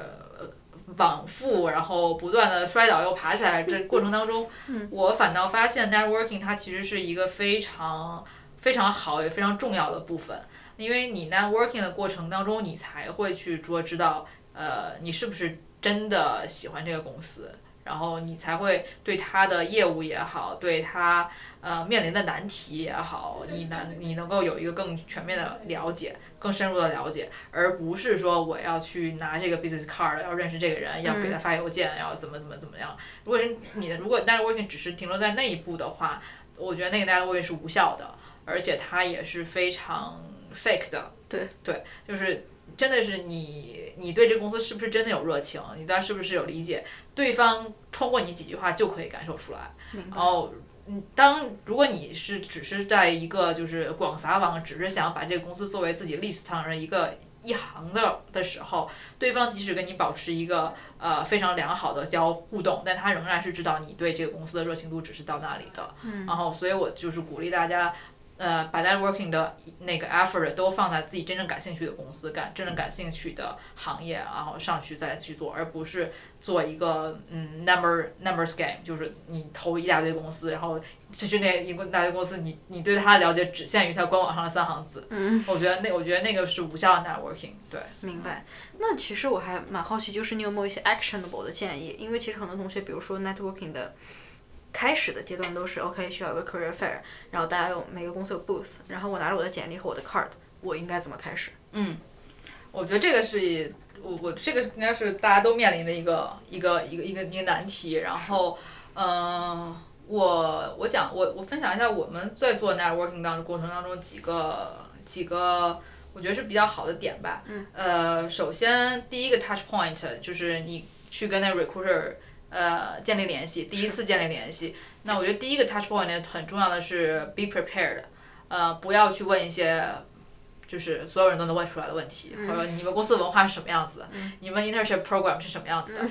往复，然后不断的摔倒又爬起来这过程当中，我反倒发现 networking 它其实是一个非常非常好也非常重要的部分。因为你 networking 的过程当中，你才会去说知道，呃，你是不是真的喜欢这个公司，然后你才会对他的业务也好，对他呃面临的难题也好，你能你能够有一个更全面的了解，更深入的了解，而不是说我要去拿这个 business card，要认识这个人，要给他发邮件，要怎么怎么怎么样。如果是你的，如果 networking 只是停留在那一步的话，我觉得那个 networking 是无效的，而且它也是非常。Fake 的，对对，就是真的是你，你对这个公司是不是真的有热情？你对是不是有理解？对方通过你几句话就可以感受出来。然后，嗯，当如果你是只是在一个就是广撒网，只是想把这个公司作为自己 list 上的一个一行的的时候，对方即使跟你保持一个呃非常良好的交互动，但他仍然是知道你对这个公司的热情度只是到那里的。嗯。然后，所以我就是鼓励大家。呃，把 networking 的那个 effort 都放在自己真正感兴趣的公司感，真正感兴趣的行业，然后上去再去做，而不是做一个嗯 number numbers game，就是你投一大堆公司，然后其实那一个大堆公司，你你对它的了解只限于它官网上的三行字。嗯。我觉得那我觉得那个是无效的 networking。对。明白。那其实我还蛮好奇，就是你有没有一些 actionable 的建议？因为其实很多同学，比如说 networking 的。开始的阶段都是 OK，需要一个 career fair，然后大家有每个公司有 booth，然后我拿着我的简历和我的 card，我应该怎么开始？嗯，我觉得这个是我我这个应该是大家都面临的一个一个一个一个一个难题。然后，嗯，我我讲我我分享一下我们在做 networking 当中过程当中几个几个我觉得是比较好的点吧。嗯。呃，首先第一个 touch point 就是你去跟那 recruiter。呃，建立联系，第一次建立联系，那我觉得第一个 touch point 呢，很重要的是 be prepared，呃，不要去问一些，就是所有人都能问出来的问题，或者你们公司文化是什么样子的，你们 internship program 是什么样子的，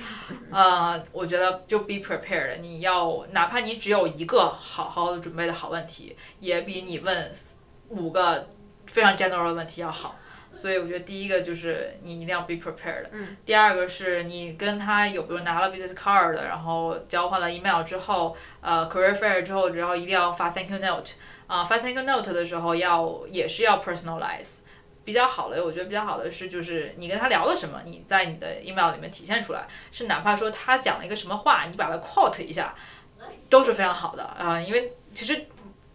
呃，我觉得就 be prepared，你要哪怕你只有一个好好的准备的好问题，也比你问五个非常 general 的问题要好。所以我觉得第一个就是你一定要 be prepared。嗯。第二个是你跟他有比如拿了 business card，然后交换了 email 之后，呃，career fair 之后，然后一定要发 thank you note。啊，发 thank you note 的时候要也是要 personalize。比较好的，我觉得比较好的是，就是你跟他聊了什么，你在你的 email 里面体现出来，是哪怕说他讲了一个什么话，你把它 quote 一下，都是非常好的啊、因为其实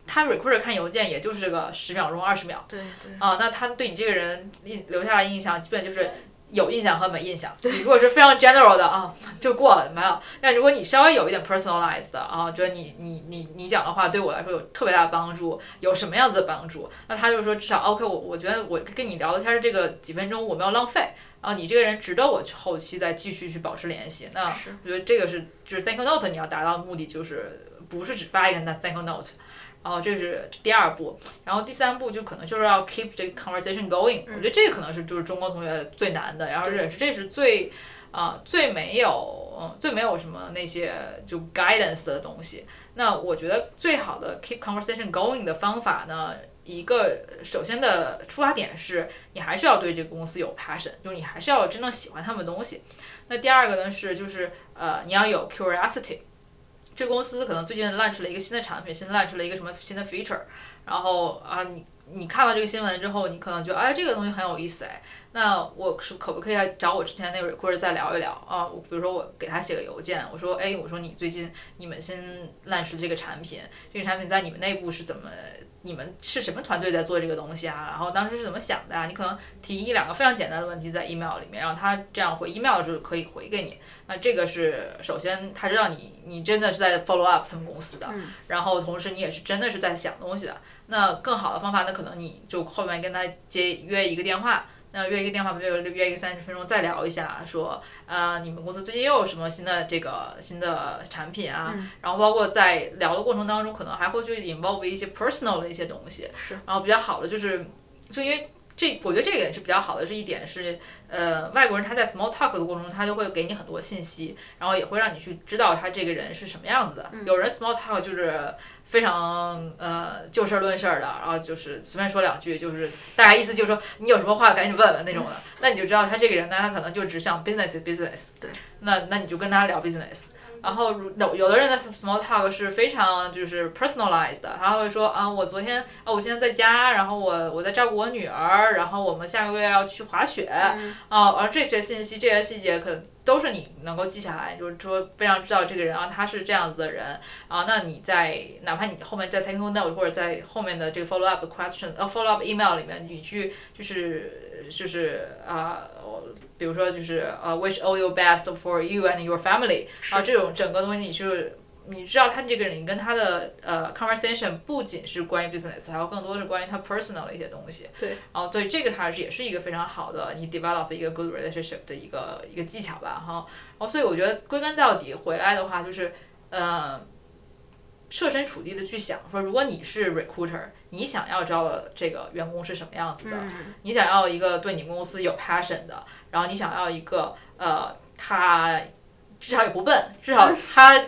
他 recruiter 看邮件也就是个十秒钟、二十秒对对。啊、那他对你这个人印留下的印象，基本就是有印象和没印象。你如果是非常 general 的啊，就过了，没有。但如果你稍微有一点 personalized 的啊，觉得你你你你讲的话对我来说有特别大的帮助，有什么样子的帮助？那他就说至少 OK，我我觉得我跟你聊的天儿这个几分钟我没有浪费。然后你这个人值得我去后期再继续去保持联系，那我觉得这个是就是 thank you note 你要达到的目的就是不是只发一个 thank you note，然后这是第二步，然后第三步就可能就是要 keep 这个 conversation going，、我觉得这个可能是就是中国同学最难的，然后也是这是最啊、最没有嗯最没有什么那些就 guidance 的东西。那我觉得最好的 keep conversation going 的方法呢，一个首先的出发点是你还是要对这个公司有 passion，就是你还是要真正喜欢他们的东西。那第二个呢是就是呃你要有 curiosity，这个公司可能最近烂出了一个新的产品，新烂出了一个什么新的 feature，然后啊你你看到这个新闻之后，你可能觉得哎这个东西很有意思哎，那我是可不可以来找我之前那个 recruiter 再聊一聊啊？我比如说我给他写个邮件，我说哎我说你最近你们新 launch 的这个产品，这个产品在你们内部是怎么？你们是什么团队在做这个东西啊？然后当时是怎么想的啊？你可能提一两个非常简单的问题在 email 里面，然后他这样回 email 就可以回给你。那这个是首先他知道你你真的是在 follow up 他们公司的，然后同时你也是真的是在想东西的。那更好的方法，那可能你就后面跟他接约一个电话。那约一个电话，约约一个三十分钟，再聊一下，说，呃，你们公司最近又有什么新的这个新的产品啊？然后包括在聊的过程当中，可能还会去 involve 一些 personal 的一些东西。是。然后比较好的就是，就因为这，我觉得这个也是比较好的，是一点是，呃，外国人他在 small talk 的过程中，他就会给你很多信息，然后也会让你去知道他这个人是什么样子的。有人 small talk 就是。非常呃就事儿论事儿的，然后就是随便说两句，就是大家意思就是说你有什么话赶紧问问那种的，那你就知道他这个人呢，他可能就只想 business business，对，那那你就跟他聊 business。然后有有的人的 small talk 是非常就是 personalized 的，他会说啊，我昨天啊，我现在在家，然后我我在照顾我女儿，然后我们下个月要去滑雪，啊，而这些信息这些细节可都是你能够记下来，就是说非常知道这个人啊，他是这样子的人啊，那你在哪怕你后面在 take note 或者在后面的这个 follow up question 呃 follow up email 里面，你去就是就是啊。比如说就是呃、uh,，wish all your best for you and your family，啊，这种整个东西你是你知道他这个人跟他的呃 conversation 不仅是关于 business，还有更多是关于他 personal 的一些东西。对。然后所以这个它是也是一个非常好的你 develop 一个 good relationship 的一个一个技巧吧，哈。然后所以我觉得归根到底回来的话就是呃。设身处地的去想，说如果你是 recruiter，你想要招的这个员工是什么样子的？你想要一个对你们公司有 passion 的，然后你想要一个呃，他至少也不笨，至少 他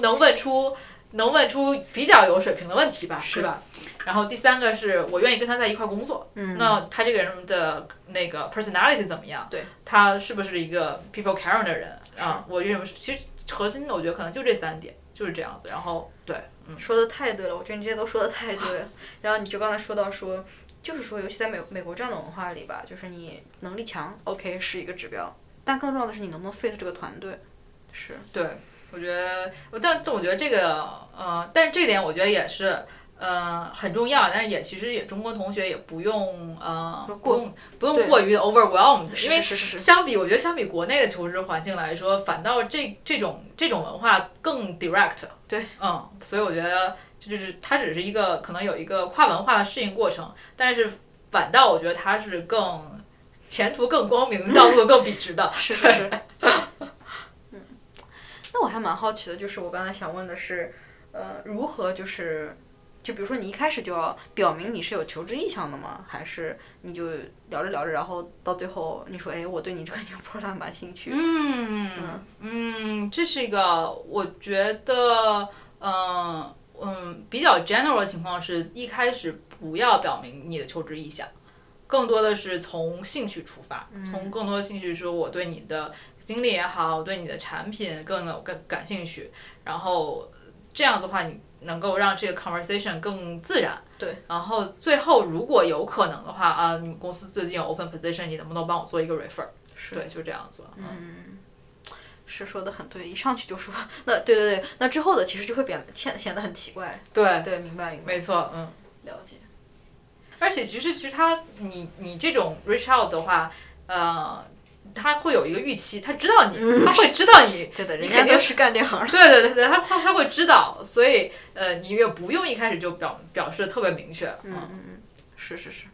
能问出能问出比较有水平的问题吧，是吧？然后第三个是我愿意跟他在一块工作，嗯、那他这个人的那个 personality 怎么样？对，他是不是一个 people caring 的人啊？我认为其实核心的我觉得可能就这三点。就是这样子，然后对，嗯，说的太对了，我觉得你这些都说的太对了。然后你就刚才说到说，就是说，尤其在美美国这样的文化里吧，就是你能力强，OK 是一个指标，但更重要的是你能不能 fit 这个团队，是。对，我觉得，但但我觉得这个，呃，但是这点我觉得也是。呃，很重要，但是也其实也中国同学也不用呃不用不用过于 overwhelmed，因为相比我觉得相比国内的求职环境来说，反倒这这种这种文化更 direct。对，嗯，所以我觉得这就是它只是一个可能有一个跨文化的适应过程，但是反倒我觉得它是更前途更光明，道路更笔直的。是是。嗯，那我还蛮好奇的，就是我刚才想问的是，呃，如何就是。就比如说，你一开始就要表明你是有求职意向的吗？还是你就聊着聊着，然后到最后你说，哎，我对你这个 new product 蛮兴趣。嗯嗯，这是一个我觉得，嗯嗯，比较 general 的情况是一开始不要表明你的求职意向。更多的是从兴趣出发，从更多的兴趣说我对你的经历也好，我对你的产品更有更感兴趣，然后这样子的话，你能够让这个 conversation 更自然。对。然后最后如果有可能的话啊，你们公司最近有 open position，你能不能帮我做一个 refer？是对，就这样子。嗯，是说的很对，一上去就说那对对对，那之后的其实就会变显显得很奇怪。对，对，明白明白。没错，嗯。了解。而且其实其实他你你这种 reach out 的话，呃，他会有一个预期，他知道你，他会知道你，对的，人家都是干这行的。对对对对，他他他会知道，所以呃，你也不用一开始就表表示的特别明确，嗯嗯。嗯，是是是。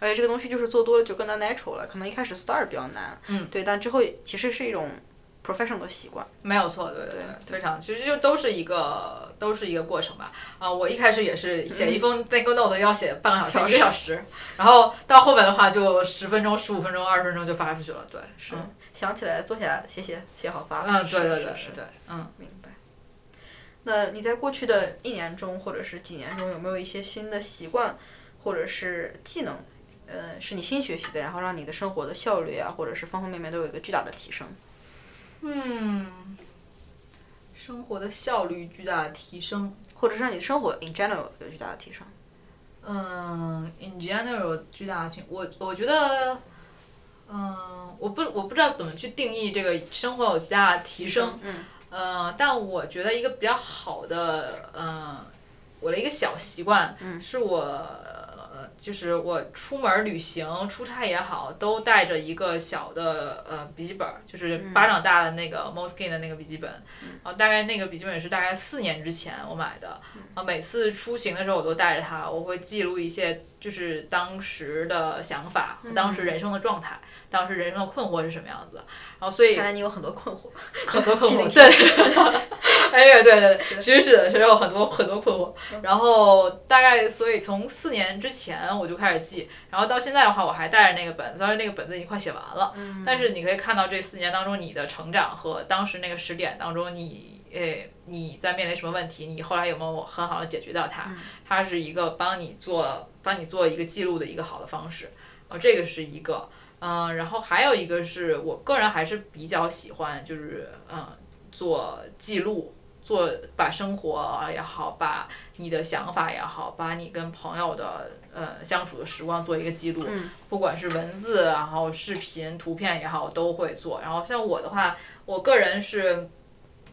而且这个东西就是做多了就更加 natural 了，可能一开始 start 比较难，嗯，对，但之后其实是一种 professional 的习惯。没有错，对对对，非常，其实就都是一个都是一个过程吧。啊，我一开始也是写一封 thank you note 要写半个小时、一个小时，然后到后面的话就十分钟、十五分钟、二十分钟就发出去了，对，是。想起来坐下写写写好发。嗯，对对对是对，嗯，明白。那你在过去的一年中或者是几年中有没有一些新的习惯或者是技能？呃，是你新学习的，然后让你的生活的效率啊，或者是方方面面都有一个巨大的提升。嗯，生活的效率巨大的提升，或者是让你的生活 in general 有巨大的提升。嗯，in general 巨大的提，我我觉得，嗯，我不我不知道怎么去定义这个生活有巨大的提升。嗯。呃，但我觉得一个比较好的，嗯，我的一个小习惯，嗯是我。就是我出门旅行、出差也好，都带着一个小的呃笔记本，就是巴掌大的那个 Moleskine 的那个笔记本。然后大概那个笔记本是大概四年之前我买的。啊，每次出行的时候我都带着它，我会记录一些就是当时的想法、当时人生的状态、当时人生的困惑是什么样子。然后所以看来你有很多困惑，很多困惑，对。哎呀，对对对，其实是的，是有很多很多困惑。然后大概，所以从四年之前我就开始记，然后到现在的话，我还带着那个本，虽然那个本子已经快写完了，但是你可以看到这四年当中你的成长和当时那个时点当中你，诶，你在面临什么问题，你后来有没有很好的解决掉它？它是一个帮你做帮你做一个记录的一个好的方式。哦，这个是一个，嗯，然后还有一个是我个人还是比较喜欢，就是嗯，做记录。做把生活也好，把你的想法也好，把你跟朋友的呃相处的时光做一个记录，不管是文字，然后视频、图片也好，都会做。然后像我的话，我个人是，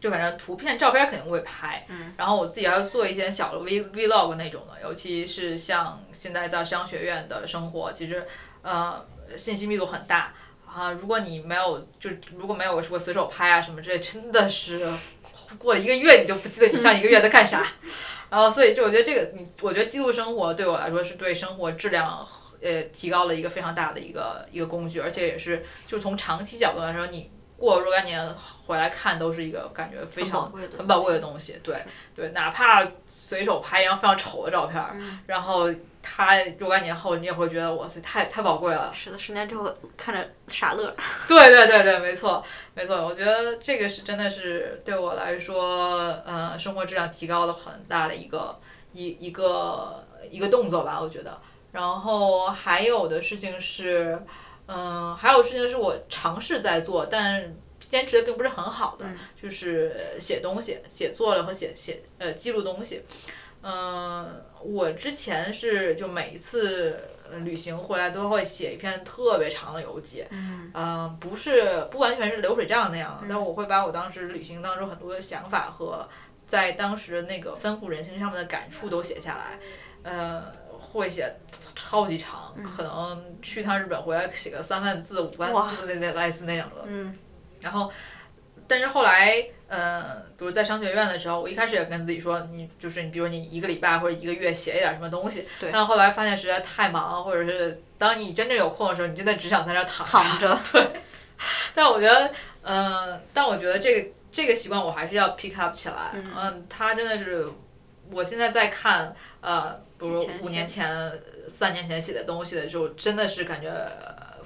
就反正图片、照片肯定会拍，然后我自己还要做一些小的 v vlog 那种的，尤其是像现在在商学院的生活，其实呃信息密度很大啊。如果你没有就如果没有什么随手拍啊什么之类，真的是。过了一个月，你都不记得你上一个月在干啥，然后所以就我觉得这个你，我觉得记录生活对我来说是对生活质量呃提高了一个非常大的一个一个工具，而且也是就从长期角度来说，你过若干年回来看都是一个感觉非常很宝贵的东西，对对，哪怕随手拍一张非常丑的照片，然后。他若干年后，你也会觉得哇塞，太太宝贵了。是的，十年之后看着傻乐。对对对对，没错没错，我觉得这个是真的是对我来说，呃，生活质量提高了很大的一个一一个一个动作吧，我觉得。然后还有的事情是，嗯，还有事情是我尝试在做，但坚持的并不是很好的，就是写东西、写作了和写写呃记录东西。嗯，我之前是就每一次旅行回来都会写一篇特别长的游记，嗯，不是不完全是流水账那样，但我会把我当时旅行当中很多的想法和在当时那个丰富人心上面的感触都写下来，呃，会写超级长，可能去趟日本回来写个三万字五万字那那类似那样的，然后。但是后来，呃，比如在商学院的时候，我一开始也跟自己说，你就是你，比如你一个礼拜或者一个月写一点什么东西。对。但后来发现实在太忙，或者是当你真正有空的时候，你真的只想在那躺躺着。对。但我觉得，嗯，但我觉得这个这个习惯我还是要 pick up 起来。嗯。他真的是，我现在在看，呃，比如五年前、三年前写的东西的时候，真的是感觉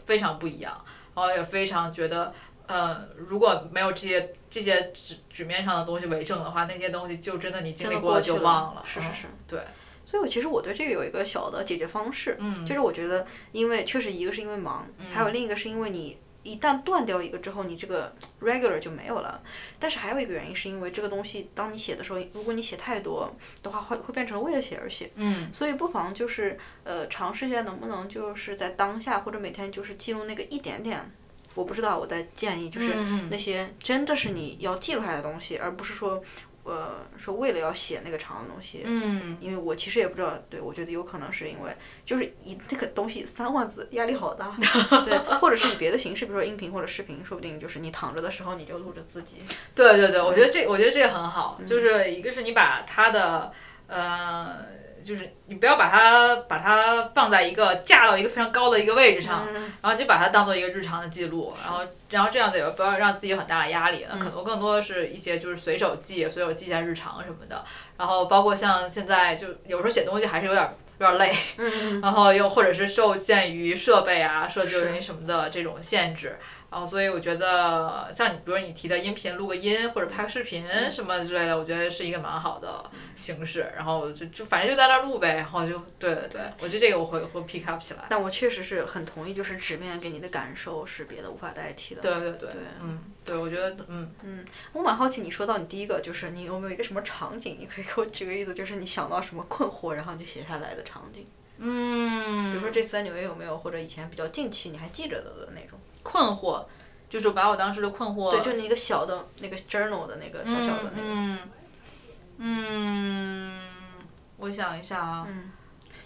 非常不一样，然后也非常觉得。呃，如果没有这些这些纸纸面上的东西为证的话，那些东西就真的你经历过就忘了。是是是，对。所以我其实我对这个有一个小的解决方式，嗯就是我觉得，因为确实一个是因为忙，还有另一个是因为你一旦断掉一个之后，你这个 regular 就没有了。但是还有一个原因是因为这个东西，当你写的时候，如果你写太多的话，会会变成为了写而写。嗯所以不妨就是呃尝试一下，能不能就是在当下或者每天就是记录那个一点点。我不知道，我在建议就是那些真的是你要记录下来的东西，而不是说呃说为了要写那个长的东西。嗯因为我其实也不知道，对我觉得有可能是因为就是以那个东西三万字压力好大，对，或者是以别的形式，比如说音频或者视频，说不定就是你躺着的时候你就录着自己。对对对，我觉得这我觉得这个很好，嗯就是一个是你把它的呃，就是你不要把它把它放在一个架到一个非常高的一个位置上，嗯然后就把它当做一个日常的记录，然后然后这样子也不要让自己有很大的压力，那可嗯。能更多的是一些就是随手记，随手记一下日常什么的，然后包括像现在就有时候写东西还是有点有点累，嗯然后又或者是受限于设备啊、设计是。原因什么的这种限制，然后所以我觉得像你，比如你提的音频录个音或者拍个视频嗯什么之类的，我觉得是一个蛮好的形式。然后就就反正就在那儿录呗，然后就对对对，我觉得这个我会会 pick up 起来。但我确实是很同意，就是纸面给你的感受是别的无法代替的。对对对，对嗯，对，我觉得嗯嗯，我蛮好奇，你说到你第一个，就是你有没有一个什么场景，你可以给我举个例子，就是你想到什么困惑，然后你就写下来的场景。嗯，比如说这次在纽约有没有，或者以前比较近期你还记着的的那种。困惑，就是把我当时的困惑，对，就那个小的那个 journal 的那个小小的那个。嗯嗯，我想一下啊，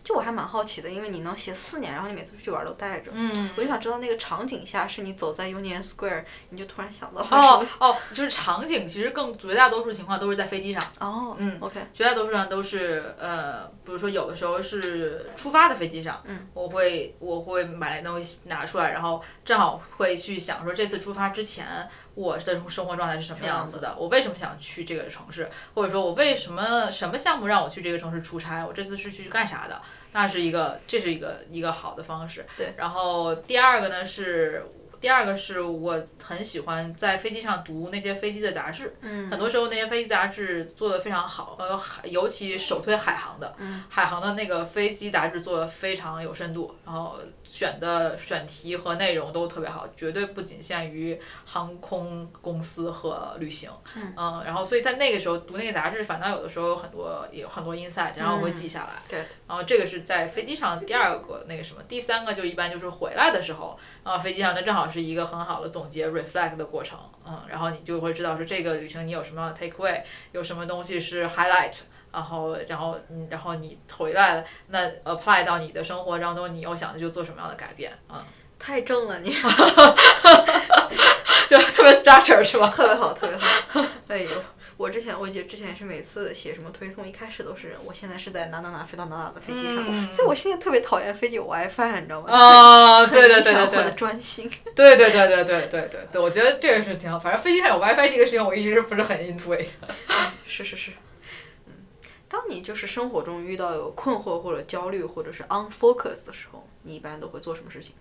就我还蛮好奇的，因为你能写四年，然后你每次出去玩都带着，嗯，我就想知道那个场景下是你走在 Union Square，你就突然想到哦？哦，就是场景，其实更绝大多数情况都是在飞机上。哦，嗯，OK，绝大多数上都是呃，比如说有的时候是出发的飞机上，嗯我会我会把那东西拿出来，然后正好会去想说这次出发之前我的生活状态是什么样子的，我为什么想去这个城市，或者说我为什么什么项目让我去这个城市出差，我这次是去干啥的，那是一个这是一个一个好的方式。对，然后第二个呢是。第二个是我很喜欢在飞机上读那些飞机的杂志，嗯。很多时候那些飞机杂志做的非常好，呃，海尤其首推海航的，嗯。海航的那个飞机杂志做的非常有深度，然后选的选题和内容都特别好，绝对不仅限于航空公司和旅行，嗯。然后所以在那个时候读那个杂志，反倒有的时候有很多有很多 insight，然后我会记下来，对，然后这个是在飞机上第二个那个什么，第三个就一般就是回来的时候，啊，飞机上那正好是一个很好的总结 reflect 的过程，嗯，然后你就会知道说这个旅程你有什么样的 take away，有什么东西是 highlight。然后，然后，嗯，然后你回来了，那 apply 到你的生活当中，你又想着就做什么样的改变，嗯，太正了你，就特别 structure 是吧？特别好，特别好。哎呦，我之前我记得之前也是每次写什么推送，一开始都是我现在是在哪哪哪飞到哪哪的飞机上，嗯所以我现在特别讨厌飞机有 WiFi，你知道吗？啊，对对对对对的，专心。对对对对对对对对，我觉得这个是挺好。反正飞机上有 WiFi 这个事情，我一直不是很 into 的。是是是，嗯，当你就是生活中遇到有困惑或者焦虑或者是 unfocus 的时候，你一般都会做什么事情？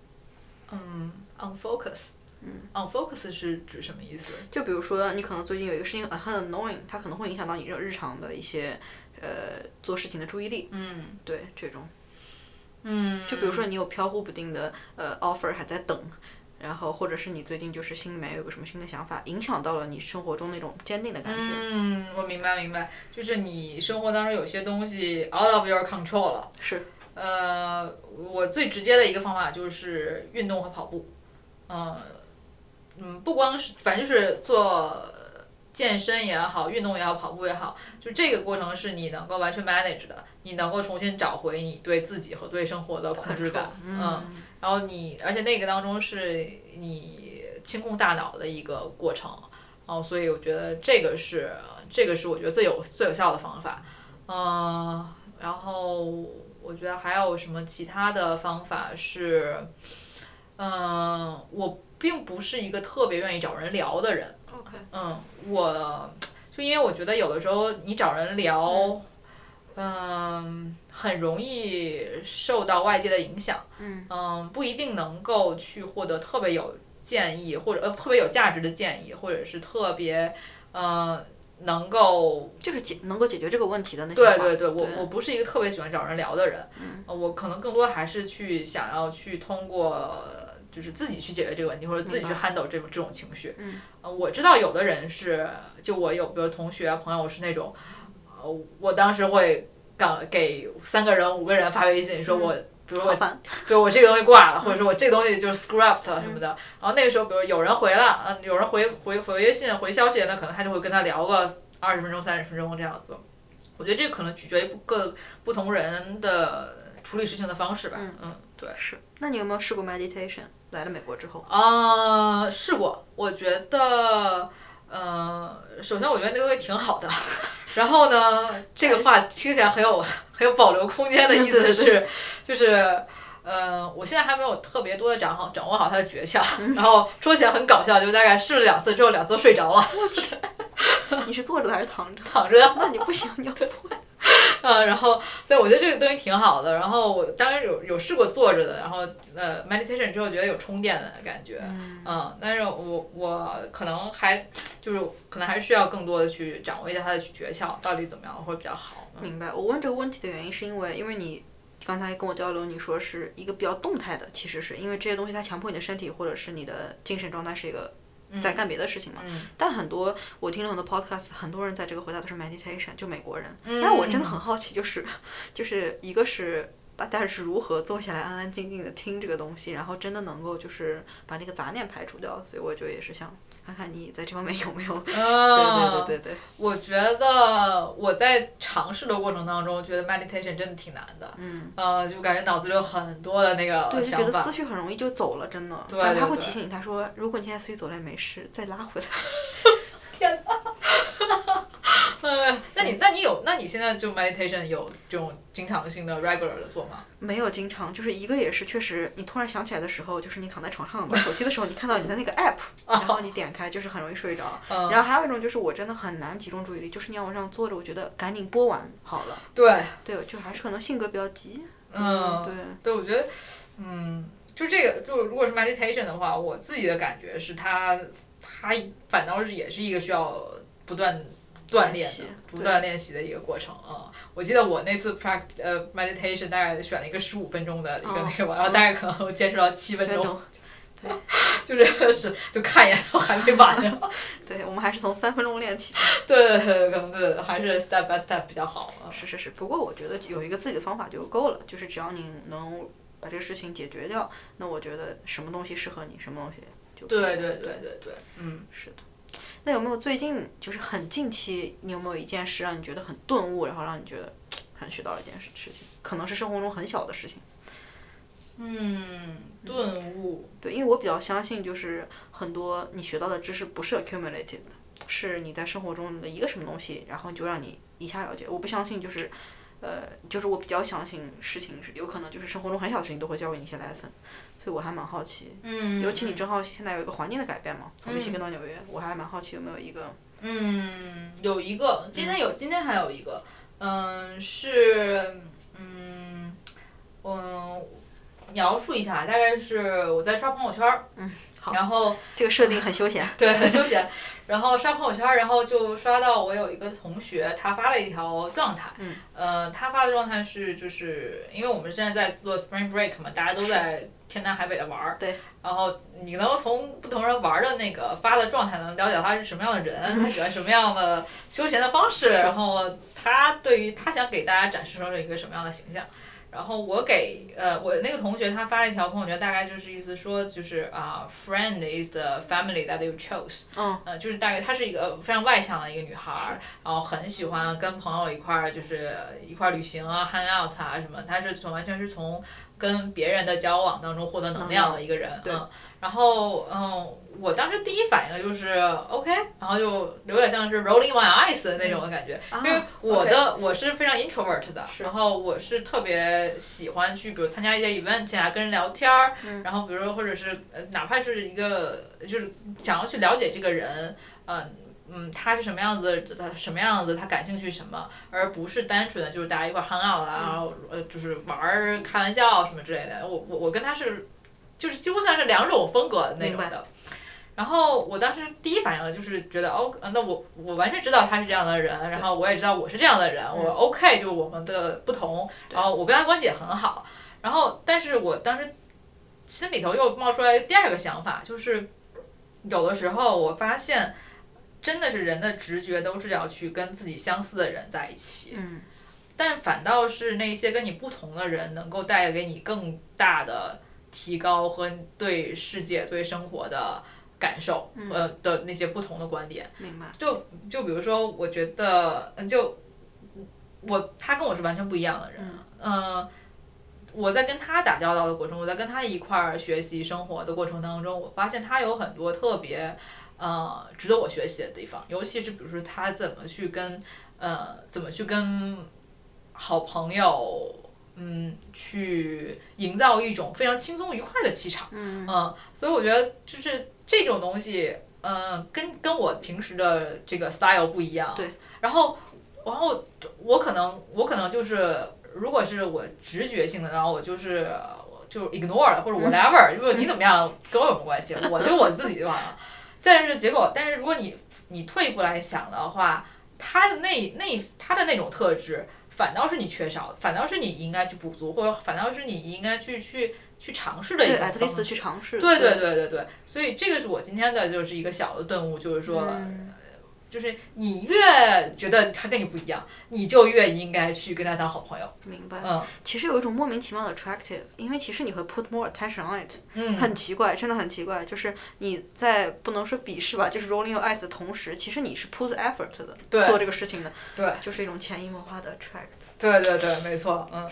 嗯，unfocus，嗯，unfocus 是指什么意思？就比如说，你可能最近有一个事情很 annoying，它可能会影响到你日日常的一些呃做事情的注意力。嗯对这种，嗯，就比如说你有飘忽不定的呃 offer 还在等，然后或者是你最近就是心里面有个什么新的想法，影响到了你生活中那种坚定的感觉。嗯，我明白明白，就是你生活当中有些东西 out of your control 了。是，呃，我最直接的一个方法就是运动和跑步。嗯嗯，不光是，反正就是做健身也好，运动也好，跑步也好，就这个过程是你能够完全 manage 的，你能够重新找回你对自己和对生活的控制感。嗯，然后你，而且那个当中是你清空大脑的一个过程。哦，所以我觉得这个是这个是我觉得最有最有效的方法。嗯，然后我觉得还有什么其他的方法是，嗯，我并不是一个特别愿意找人聊的人。OK，嗯，我就因为我觉得有的时候你找人聊，嗯，很容易受到外界的影响。嗯不一定能够去获得特别有建议或者呃特别有价值的建议，或者是特别呃能够就是解能够解决这个问题的那些话。对对对，我我不是一个特别喜欢找人聊的人，嗯呃我可能更多还是去想要去通过。就是自己去解决这个问题，或者自己去明 handle 这种这种情绪。嗯呃，我知道有的人是，就我有比如同学啊朋友是那种，呃，我当时会刚给三个人五个人发微信说我，比如我好烦。比如我这个东西挂了，或者说我这个东西就是了什么的。然后那个时候，比如有人回了，嗯，有人回回回微信回消息，那可能他就会跟他聊个二十分钟、三十分钟这样子。我觉得这个可能取决于不各不同人的处理事情的方式吧。嗯对。是。那你有没有试过 meditation？来了美国之后，啊、试过，我觉得，呃，首先我觉得那个东西挺好的，然后呢，这个话听起来很有很有保留空间的意思是，就是。呃，我现在还没有特别多的掌好掌握好它的诀窍，嗯 然后说起来很搞笑，就大概试了两次之后，两次都睡着了，你是坐着的还是躺着？躺着的。那你不行，你要坐。嗯，然后所以我觉得这个东西挺好的。然后我当然有有试过坐着的，然后呃 meditation 之后觉得有充电的感觉，嗯，但是我我可能还就是可能还需要更多的去掌握一下它的诀窍，到底怎么样会比较好。嗯明白。我问这个问题的原因是因为，因为你刚才跟我交流，你说是一个比较动态的，其实是因为这些东西它强迫你的身体或者是你的精神状态是一个在干别的事情嘛。嗯但很多我听了很多 podcast，很多人在这个回答都是 meditation，就美国人。嗯但我真的很好奇，就是 就是一个是。大家是如何坐下来安安静静的听这个东西，然后真的能够就是把那个杂念排除掉？所以我就也是想看看你在这方面有没有。对啊，对对对对。我觉得我在尝试的过程当中，觉得 meditation 真的挺难的。嗯。呃，就感觉脑子里有很多的那个对，就觉想法得思。绪很容易就走了，真的。对他会对对提醒你，他说，如果你现在思绪走了也没事，再拉回来。呃，那你那你有那你现在就 meditation 有这种经常性的 regular 的做吗？没有经常，就是一个也是确实，你突然想起来的时候，就是你躺在床上玩手机的时候，你看到你的那个 app，然后你点开，就是很容易睡着。嗯然后还有一种就是我真的很难集中注意力，就是你要往上坐着，我觉得赶紧播完好了。对，对，就还是可能性格比较急。嗯，对。对，我觉得，嗯，就这个，就如果是 meditation 的话，我自己的感觉是它，它反倒是也是一个需要不断锻炼的、不断练习的一个过程啊、嗯。我记得我那次 practice 呃 meditation 大概选了一个十五分钟的一个哦那个吧，然后大概可能我坚持到七分钟，对。就这个是 就看一眼都还没完呢。对，我们还是从三分钟练起。对对对，可能对，还是 step by step 比较好啊。是是是，不过我觉得有一个自己的方法就够了，就是只要你能把这个事情解决掉，那我觉得什么东西适合你，什么东西就对对对对对，嗯。是的。那有没有最近就是很近期，你有没有一件事让你觉得很顿悟，然后让你觉得很学到了一件事事情，可能是生活中很小的事情。嗯，顿悟。对，因为我比较相信，就是很多你学到的知识不是 accumulated 的，是你在生活中的一个什么东西，然后就让你一下了解。我不相信就是，呃，就是我比较相信事情是有可能就是生活中很小的事情都会教给你一些 lesson，所以我还蛮好奇。嗯。尤其你正好现在有一个环境的改变嘛，从密西根到纽约，我还蛮好奇有没有一个。嗯，有一个，今天有，今天还有一个，嗯，是，嗯，嗯，描述一下，大概是我在刷朋友圈儿，嗯，好，然后这个设定很休闲。对，很休闲。然后刷朋友圈儿，然后就刷到我有一个同学，他发了一条状态。嗯。呃，他发的状态是，就是因为我们现在在做 Spring Break 嘛，大家都在天南海北的玩儿。对。然后你能从不同人玩儿的那个发的状态，能了解他是什么样的人，他喜欢什么样的休闲的方式，然后他对于他想给大家展示成一个什么样的形象。然后我给呃我那个同学他发了一条朋友圈，大概就是意思说就是啊、f r i e n d is the family that you chose。嗯。呃，就是大概她是一个非常外向的一个女孩儿，然后很喜欢跟朋友一块儿就是一块儿旅行啊、hang out 啊什么。她是从完全是从跟别人的交往当中获得能量的一个人。对嗯。然后嗯，我当时第一反应就是 OK，然后就有点像是 rolling my eyes 的那种的感觉，因为我的、我是非常 introvert 的，然后我是特别喜欢去比如参加一些 event 啊，跟人聊天儿，然后比如说或者是呃哪怕是一个就是想要去了解这个人，嗯、嗯，他是什么样子，他什么样子，他感兴趣什么，而不是单纯的就是大家一块儿 hang out 啊，然后呃就是玩儿、开玩笑什么之类的。我我我跟他是，就是几乎算是两种风格的那种的。然后我当时第一反应就是觉得哦，那我我完全知道他是这样的人，然后我也知道我是这样的人，我 OK，就是我们的不同，然后我跟他关系也很好。然后，但是我当时心里头又冒出来第二个想法，就是有的时候我发现，真的是人的直觉都是要去跟自己相似的人在一起，嗯，但反倒是那些跟你不同的人，能够带给你更大的提高和对世界、对生活的感受，呃的那些不同的观点。明白。就就比如说，我觉得，嗯就我他跟我是完全不一样的人，嗯、我在跟他打交道的过程，我在跟他一块儿学习生活的过程当中，我发现他有很多特别呃值得我学习的地方，尤其是比如说他怎么去跟呃怎么去跟好朋友。嗯，去营造一种非常轻松愉快的气场，嗯所以我觉得就是这种东西，嗯，跟跟我平时的这个 style 不一样。对。然后，然后我可能我可能就是，如果是我直觉性的，然后我就是就 ignore 了或者 whatever，就是你怎么样跟我有什么关系？我就我自己就完了。但是结果，但是如果你你退一步来想的话，他的那那他的那种特质，反倒是你缺少的，反倒是你应该去补足，或者反倒是你应该去去去尝试的一对种方式。去尝试。对对对对对，所以这个是我今天的就是一个小的顿悟，就是说，嗯就是你越觉得他跟你不一样，你就越应该去跟他当好朋友。明白。嗯其实有一种莫名其妙的 attractive，因为其实你会 put more attention on it，嗯，很奇怪，真的很奇怪。就是你在不能说鄙视吧，就是 rolling your eyes 的同时，其实你是 put effort 的对做这个事情的，对就是一种潜移默化的 attract。对对对，没错，嗯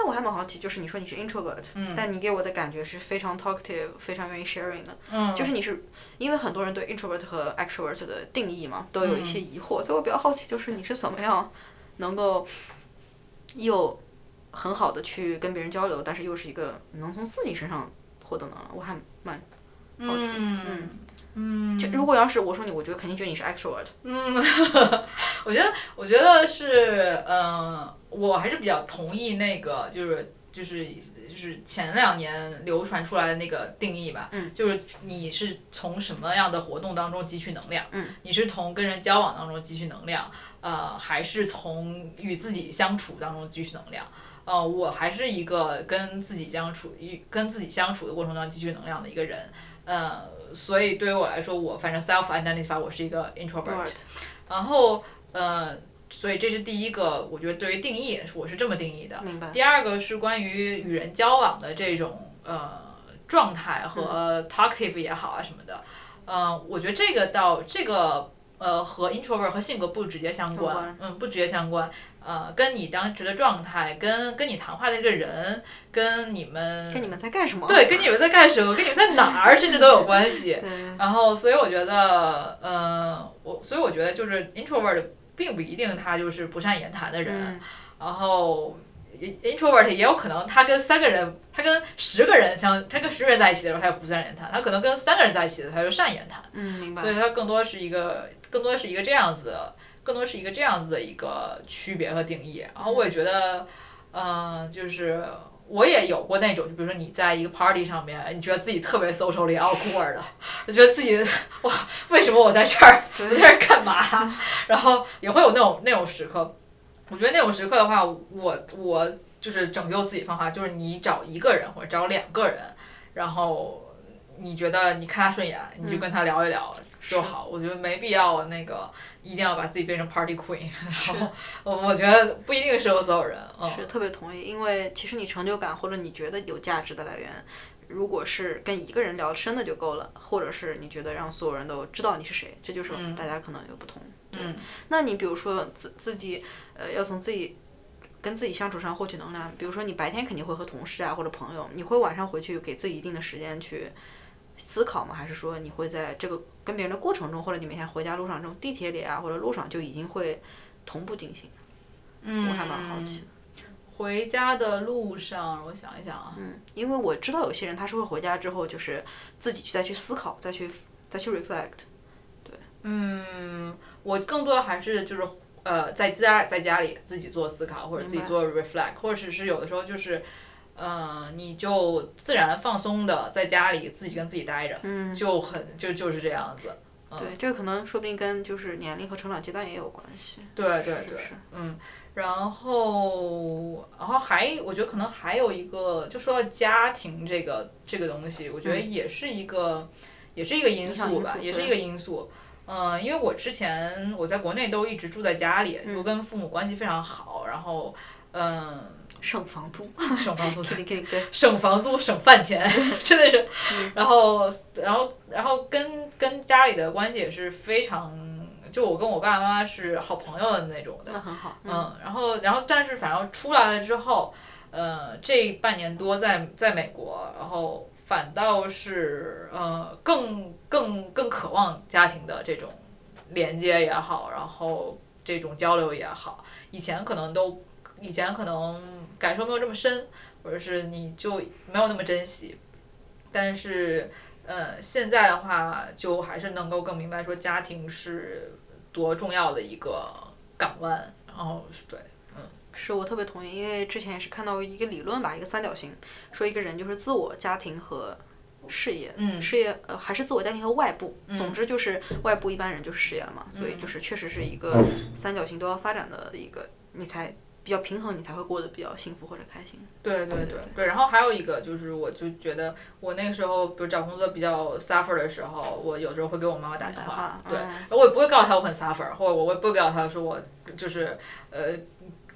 但我还蛮好奇，就是你说你是 introvert，、嗯。但你给我的感觉是非常 talkative，非常愿意 sharing 的。嗯，就是你是因为很多人对 introvert 和 extrovert 的定义嘛，都有一嗯。些疑惑，所以我比较好奇，就是你是怎么样能够又很好的去跟别人交流，但是又是一个能从自己身上获得能量，我还蛮好奇。嗯。嗯，就如果要是我说你，我觉得肯定觉得你是 extrovert。嗯，我觉得，我觉得是，嗯、我还是比较同意那个，就是就是就是前两年流传出来的那个定义吧，嗯就是你是从什么样的活动当中汲取能量，嗯你是从跟人交往当中汲取能量，呃，还是从与自己相处当中汲取能量？呃，我还是一个跟自己相处、与跟自己相处的过程当中汲取能量的一个人，呃，所以对于我来说，我反正 self identify 我是一个 introvert，Introvert 然后呃，所以这是第一个，我觉得对于定义我是这么定义的。明白。第二个是关于与人交往的这种呃状态和 talkative 也好啊什么的，呃，我觉得这个到这个呃和 introvert 和性格不直接相关。嗯，不直接相关，呃，跟你当时的状态，跟跟你谈话的这个人，跟你们跟你们在干什么？对，跟你们在干什么，跟你们在哪儿，甚至都有关系。对然后，所以我觉得，嗯、我所以我觉得就是 introvert 并不一定他就是不善言谈的人，嗯然后 introvert 也有可能他跟三个人，他跟十个人相，他跟十个人在一起的时候他也不善言谈，他可能跟三个人在一起的时候他就善言谈，嗯，明白所。以他更多是一个，更多是一个这样子的，更多是一个这样子的一个区别和定义。然后我也觉得，嗯、就是。我也有过那种，就比如说你在一个 party 上面，你觉得自己特别 socially awkward 的，就觉得自己 哇，为什么我在这儿？我在这儿干嘛？然后也会有那种那种时刻。我觉得那种时刻的话，我我就是拯救自己方法，就是你找一个人或者找两个人，然后你觉得你看他顺眼，你就跟他聊一聊就好。我觉得没必要那个一定要把自己变成 party queen。然后我我觉得不一定适合所有人。嗯，是特别同意，因为其实你成就感或者你觉得有价值的来源，如果是跟一个人聊深的就够了，或者是你觉得让所有人都知道你是谁，这就是大家可能有不同。对，嗯那你比如说自自己呃要从自己跟自己相处上获取能量，比如说你白天肯定会和同事啊或者朋友，你会晚上回去给自己一定的时间去思考吗？还是说你会在这个跟别人的过程中，或者你每天回家路上这种地铁里啊或者路上就已经会同步进行？嗯，我还蛮好奇的。回家的路上，我想一想啊，嗯，因为我知道有些人他是会回家之后就是自己去再去思考，再去再去 reflect。对嗯，我更多的还是就是呃，在家在家里自己做思考，或者自己做 reflect，或者是是有的时候就是，呃，你就自然放松的在家里自己跟自己待着，嗯，就很就就是这样子。对，这个可能说不定跟就是年龄和成长阶段也有关系。对对对，是嗯，然后然后还我觉得可能还有一个，就说到家庭这个这个东西，我觉得也是一个、也是一个因素吧，素也是一个因素。嗯、因为我之前我在国内都一直住在家里，嗯我跟父母关系非常好，然后嗯，省房租，省房租肯定肯定对，省房租省饭钱，真的是。嗯然后，然后，然后跟跟家里的关系也是非常，就我跟我爸爸妈妈是好朋友的那种的。那很好。嗯，然后，然后，但是反正出来了之后，呃，这半年多在在美国，然后反倒是呃更更更渴望家庭的这种连接也好，然后这种交流也好，以前可能都以前可能感受没有这么深，或者是你就没有那么珍惜，但是呃现在的话，就还是能够更明白说家庭是多重要的一个港湾，然后对。嗯是我特别同意，因为之前也是看到一个理论吧，一个三角形，说一个人就是自我、家庭和事业。嗯事业呃还是自我、家庭和外部，总之就是外部一般人就是事业了嘛，所以嗯就是确实是一个三角形都要发展的一个，你才比较平衡，你才会过得比较幸福或者开心。对对对对，然后还有一个就是，我就觉得我那个时候，比如找工作比较 suffer 的时候，我有时候会给我妈妈打电话对，嗯我也不会告诉她我很 suffer，或者我也不会告诉她说我就是呃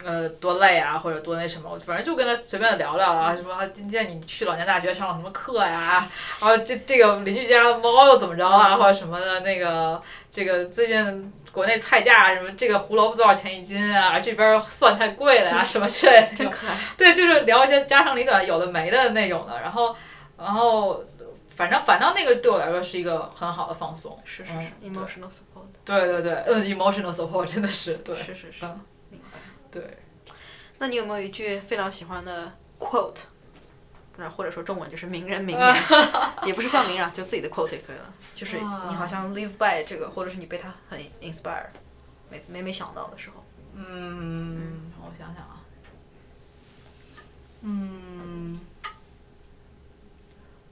呃多累啊，或者多那什么，我反正就跟她随便聊聊啊，就说啊今天你去老年大学上了什么课呀，然后这这个邻居家的猫又怎么着啊，或者什么的那个这个最近。国内菜价什么，这个胡萝卜多少钱一斤啊？这边蒜太贵了呀、什么之类的 这种。真可爱。对，就是聊一些家长里短、有的没的那种的，然后，然后，反正反倒那个对我来说是一个很好的放松。嗯是是是，emotional support。对对对，嗯，emotional support 真的是对。是是是嗯，明白。对，那你有没有一句非常喜欢的 quote？那或者说中文就是名人名言，也不是非常名人啊，就自己的 quote 也可以了。就是你好像 live by 这个，或者是你被他很 inspire，每次每每想到的时候。嗯，我想想啊，嗯，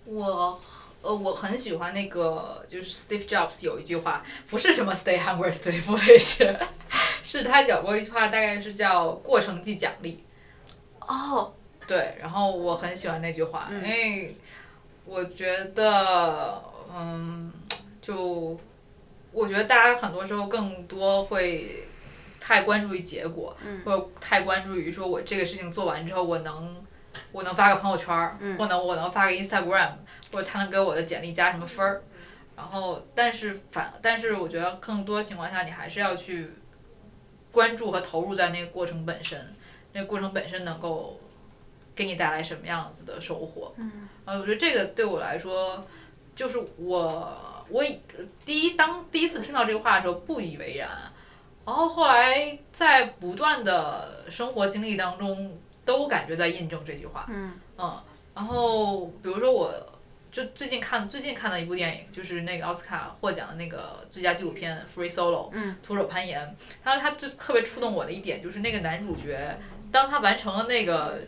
我呃我很喜欢那个，就是 Steve Jobs 有一句话，不是什么 Stay hungry, stay foolish，是他讲过一句话，大概是叫过程即奖励。哦，对，然后我很喜欢那句话，嗯。因为我觉得，嗯，就我觉得大家很多时候更多会太关注于结果，嗯。或者太关注于说我这个事情做完之后我能我能发个朋友圈儿，嗯。或能我能发个 Instagram，或者他能给我的简历加什么分儿。然后，但是反，但是我觉得更多情况下，你还是要去关注和投入在那个过程本身，那个过程本身能够给你带来什么样子的收获。嗯，呃，我觉得这个对我来说，就是我我以第一当第一次听到这个话的时候不以为然，然后后来在不断的生活经历当中，都感觉在印证这句话。嗯嗯，然后比如说我。就最近看最近看的一部电影，就是那个奥斯卡获奖的那个最佳纪录片《Free Solo》，嗯，徒手攀岩。他他最特别触动我的一点，就是那个男主角，当他完成了那个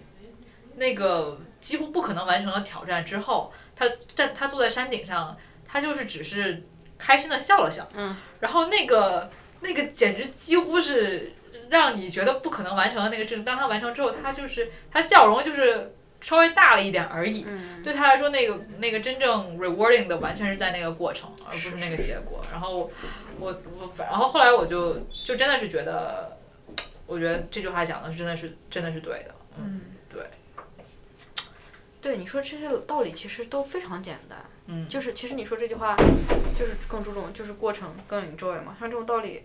那个几乎不可能完成的挑战之后，他站他坐在山顶上，他就是只是开心的笑了笑，嗯，然后那个那个简直几乎是让你觉得不可能完成的那个事情，当他完成之后，他就是他笑容就是稍微大了一点而已。嗯，对他来说，那个那个真正 rewarding 的完全是在那个过程，而不是那个结果。然后我我反，然后后来我就就真的是觉得，我觉得这句话讲的是真的是真的是对的。嗯，对，对，你说这些道理其实都非常简单。嗯，就是其实你说这句话，就是更注重就是过程更 enjoy 嘛，像这种道理。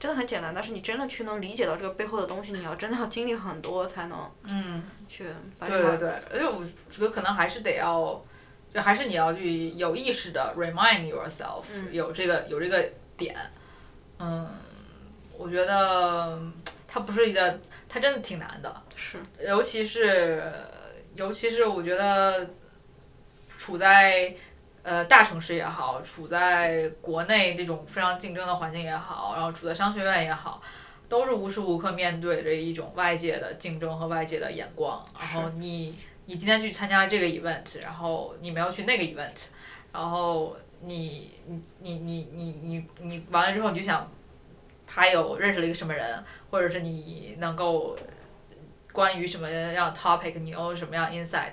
真的很简单，但是你真的去能理解到这个背后的东西，你要真的要经历很多才能嗯，去把这个对对对，而且我觉得可能还是得要，就还是你要去有意识的 remind yourself，、嗯有这个有这个点。嗯，我觉得它不是一个，它真的挺难的。是尤其是，尤其是我觉得，处在呃大城市也好，处在国内这种非常竞争的环境也好，然后处在商学院也好，都是无时无刻面对着一种外界的竞争和外界的眼光。然后你你今天去参加这个 event，然后你没有去那个 event，然后你你你你你你你完了之后你就想，他有认识了一个什么人，或者是你能够关于什么样的 topic 你有什么样 insight。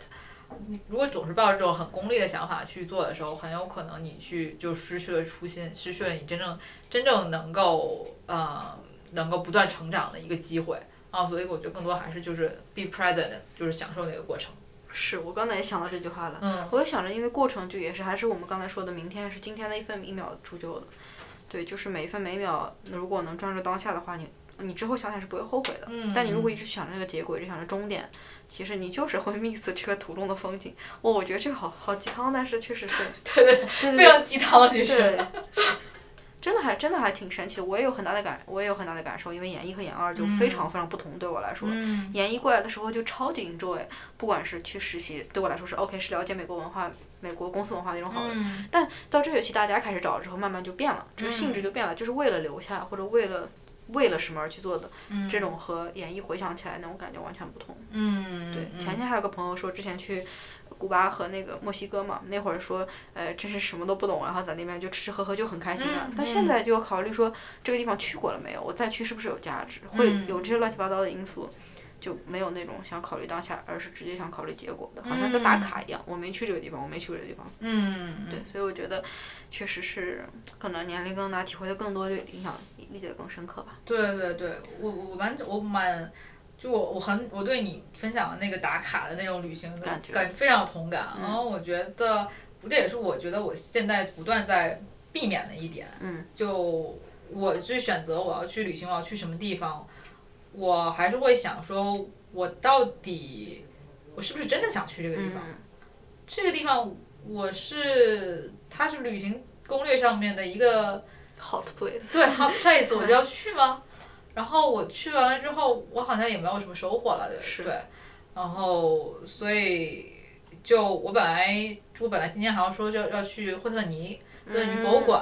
如果总是抱着这种很功利的想法去做的时候，很有可能你去就失去了初心，失去了你真正真正能够呃能够不断成长的一个机会啊。所以我觉得更多还是就是 be present，就是享受那个过程。是我刚才也想到这句话了，嗯我也想着，因为过程就也是还是我们刚才说的，明天是今天的一分一秒铸就的，对，就是每一分每一秒，如果能抓住当下的话，你你之后想想是不会后悔的。嗯但你如果一直想着那个结果，一直想着终点，其实你就是会 miss 这个途中的风景。哦，我觉得这个好好鸡汤，但是确实是，对对对，非常鸡汤其实。对，真的还真的还挺神奇的。我也有很大的感，我也有很大的感受，因为研一和研二就非常非常不同，对我来说。嗯研一过来的时候就超级 enjoy，不管是去实习，对我来说是 OK，是了解美国文化、美国公司文化的一种好的。嗯但到这学期大家开始找了之后，慢慢就变了，这个性质就变了，就是为了留下或者为了为了什么而去做的，这种和演绎回想起来那种感觉完全不同。嗯，对，嗯前天还有个朋友说，之前去古巴和那个墨西哥嘛，那会儿说，呃，真是什么都不懂，然后在那边就吃吃喝喝就很开心了。嗯但现在就要考虑说，这个地方去过了没有，我再去是不是有价值，会嗯有这些乱七八糟的因素。就没有那种想考虑当下，而是直接想考虑结果的，好像在打卡一样。我没去这个地方，我没去过这个地方。嗯，对，所以我觉得确实是可能年龄更大，体会的更多，就影响理解的更深刻吧。对对对，我我完我蛮，就我我很我对你分享的那个打卡的那种旅行的感觉感非常有同感，然后我觉得这也是我觉得我现在不断在避免的一点，嗯，就我去选择我要去旅行，我要去什么地方，我还是会想说，我到底我是不是真的想去这个地方？嗯这个地方我是它是旅行攻略上面的一个。，hot place。对 hot place 我就要去吗？然后我去完了之后，我好像也没有什么收获了，对是对。然后所以就我本来我本来今天还要说要要去惠特尼惠特尼博物馆，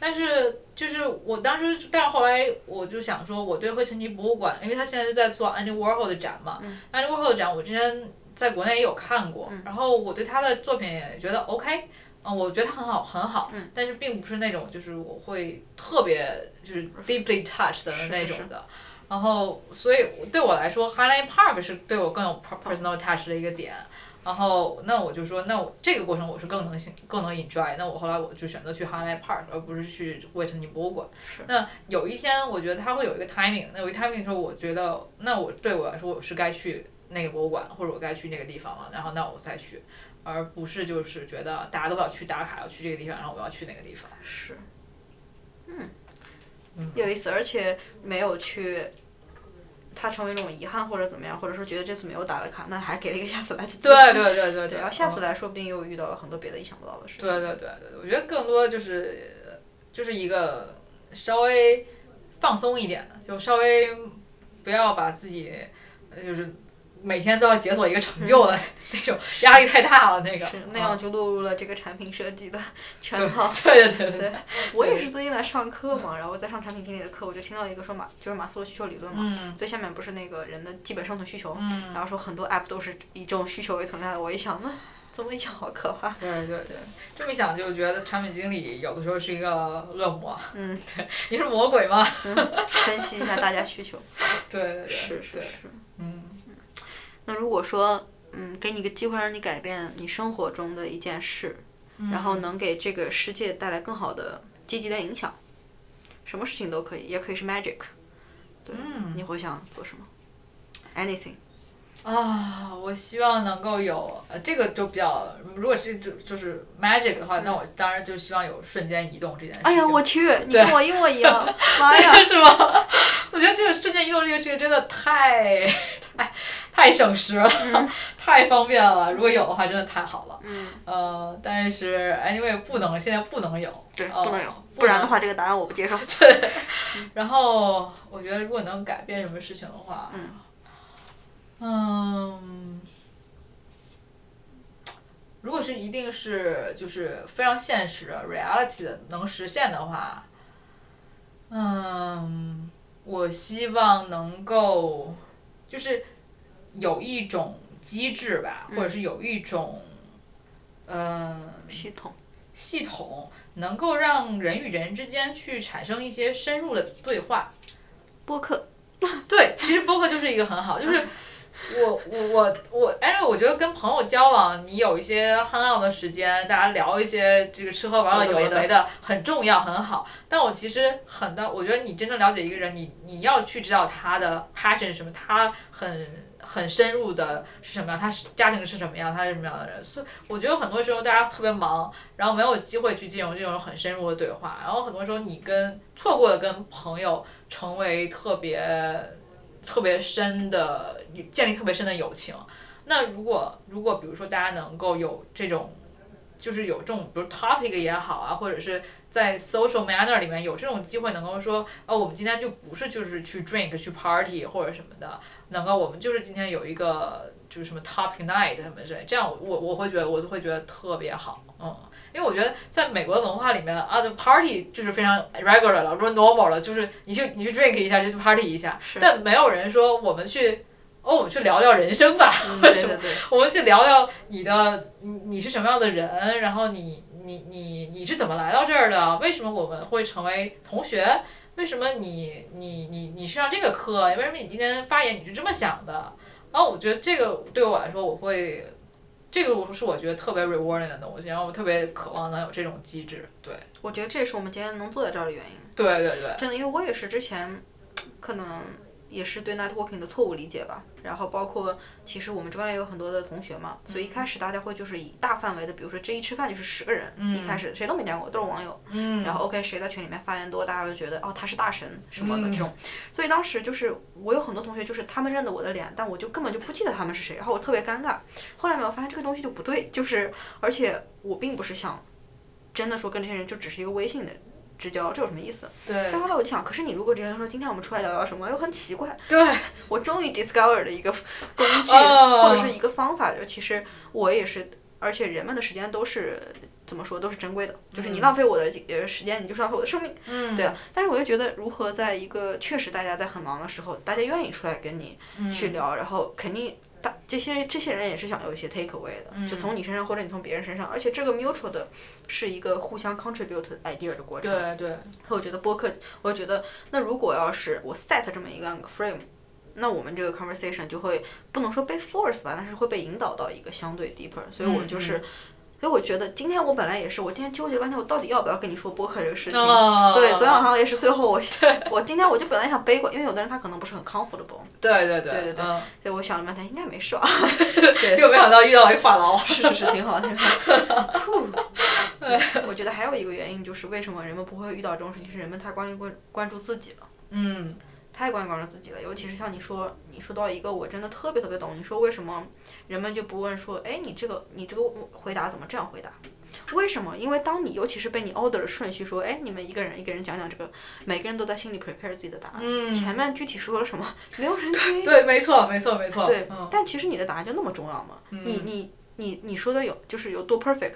但是就是我当时，但是后来我就想说，我对惠特尼博物馆，因为他现在是在做 Andy Warhol 的展嘛、a n d y Warhol 的展我之前在国内也有看过，然后我对他的作品也觉得 OK。嗯，我觉得它很好，很好，但是并不是那种就是我会特别就是 deeply touch 的那种的。然后，所以对我来说，Highland Park 是对我更有 per- personal touch 的一个点。然后，那我就说，那我这个过程我是更能兴更能 enjoy。那我后来我就选择去 Highland Park，而不是去惠特尼博物馆。那有一天，我觉得它会有一个 timing。那有一个 timing 的时候，我觉得那我对我来说，我是该去那个博物馆，或者我该去那个地方了。然后，那我再去，而不是就是觉得大家都要去打卡，要去这个地方，然后我要去那个地方。是，嗯，有意思，而且没有去，它成为一种遗憾或者怎么样，或者说觉得这次没有打了卡，那还给了一个下次来的机会。对对对对对，然后下次来说不定又遇到了很多别的意想不到的事情。对对对对，我觉得更多就是就是一个稍微放松一点的，就稍微不要把自己呃就是每天都要解锁一个成就的 那种压力太大了，那个是那样就落入了这个产品设计的 圈套。对对对对对，我也是最近在上课嘛，然后在上产品经理的课，我就听到一个说马就是马斯洛需求理论嘛，嗯最下面不是那个人的基本生存需求，嗯然后说很多 app 都是以这种需求为存在的，我一想，那这么一想好可怕。对对对，这么一想就觉得产品经理有的时候是一个恶魔。嗯，对，你是魔鬼吗？分析一下大家需求。对对对，对，是是是。嗯那如果说，嗯，给你个机会让你改变你生活中的一件事，然后能给这个世界带来更好的积极的影响，什么事情都可以，也可以是 magic。对，你会想做什么？Anything。啊，我希望能够有，呃，这个就比较，如果是就就是 magic 的话，那我当然就希望有瞬间移动这件事情。哎呀，我去，你跟我一模一样，妈呀！是吗？我觉得这个瞬间移动这个事情真的太太 太省时了，太方便了。如果有的话，真的太好了。嗯，呃，但是 anyway 不能，现在不能有。对，呃不能有，不然的话，这个答案我不接受。对。然后我觉得，如果能改变什么事情的话，嗯嗯，如果是一定是就是非常现实的 reality 的能实现的话，嗯，我希望能够就是有一种机制吧，或者是有一种，嗯、系统。系统能够让人与人之间去产生一些深入的对话。播客，对，其实播客就是一个很好，就是我我我我，哎，我觉得跟朋友交往，你有一些 hang out 的时间，大家聊一些这个吃喝玩乐有的没的，很重要，很好。但我其实很的，我觉得你真正了解一个人，你你要去知道他的 passion 是什么，他很。很深入的是什么样？他是家庭是什么样？他是什么样的人？所以我觉得很多时候大家特别忙，然后没有机会去进入这种很深入的对话。然后很多时候你跟错过了跟朋友成为特别特别深的建立特别深的友情。那如果如果比如说大家能够有这种，就是有这种比如 topic 也好啊，或者是在 social manner 里面有这种机会，能够说，哦，我们今天就不是就是去 drink 去 party 或者什么的，能够我们就是今天有一个就是什么 topic night 什么之类，这样我我会觉得我就会觉得特别好，嗯。因为我觉得在美国的文化里面啊，的 party 就是非常 regular 了，说 normal 了，就是你去你去 drink 一下就 party 一下，是但没有人说我们去，哦，我们去聊聊人生吧，我们去聊聊你的你你是什么样的人，然后你你你你是怎么来到这儿的？为什么我们会成为同学？为什么你你你你是上这个课？为什么你今天发言你是这么想的？然后我觉得这个对我来说，我会。这个我是我觉得特别 rewarding 的东西，然后我特别渴望能有这种机制。对，我觉得这也是我们今天能坐在这儿的原因。对对对，真的，因为我也是之前可能也是对 networking 的错误理解吧，然后包括其实我们中间也有很多的同学嘛，所以一开始大家会就是以大范围的，比如说这一吃饭就是十个人，一开始谁都没见过，都是网友，嗯，然后 OK 谁在群里面发言多，大家就觉得哦他是大神什么的嗯。这种，所以当时就是我有很多同学就是他们认得我的脸，但我就根本就不记得他们是谁，然后我特别尴尬。后来没有发现这个东西就不对，就是而且我并不是想真的说跟这些人就只是一个微信的之交，这有什么意思？对但后来我就想，可是你如果直接说今天我们出来聊聊什么，又很奇怪。对，我终于 discover 了一个工具、哦或者是一个方法，就其实我也是，而且人们的时间都是怎么说都是珍贵的，就是你浪费我的时间，你就是浪费我的生命。嗯，对啊，但是我就觉得如何在一个确实大家在很忙的时候，大家愿意出来跟你嗯去聊，然后肯定。大这些这些人也是想有一些 take away 的，就从你身上或者你从别人身上，而且这个 mutual 的是一个互相 contribute idea 的过程。对对，所以我觉得播客，我觉得那如果要是我 set 这么一个 frame，那我们这个 conversation 就会不能说被 force 吧，但是会被引导到一个相对 deeper。所以我嗯就是，所以我觉得今天我本来也是，我今天纠结了半天，我到底要不要跟你说播客这个事情。哦对，昨天晚上也是，最后我 我今天我就本来想背过，因为有的人他可能不是很 comfortable，对对对对对对嗯，所以我想了半天应该没事吧。结果没想到遇到了一个话痨。是是是，挺好挺好。我觉得还有一个原因就是为什么人们不会遇到这种事情，是人们太关于关关注自己了。嗯太关关注自己了，尤其是像你说，你说到一个我真的特别特别懂，你说为什么人们就不问说，哎，你这个你这个回答怎么这样回答？为什么？因为当你尤其是被你 order 的顺序说，哎，你们一个人一个人讲讲这个，每个人都在心里 prepare 自己的答案，嗯 前面具体说了什么，没有人听。对，没错没错没错。对嗯，但其实你的答案就那么重要吗？你你你你说的有就是有多 perfect，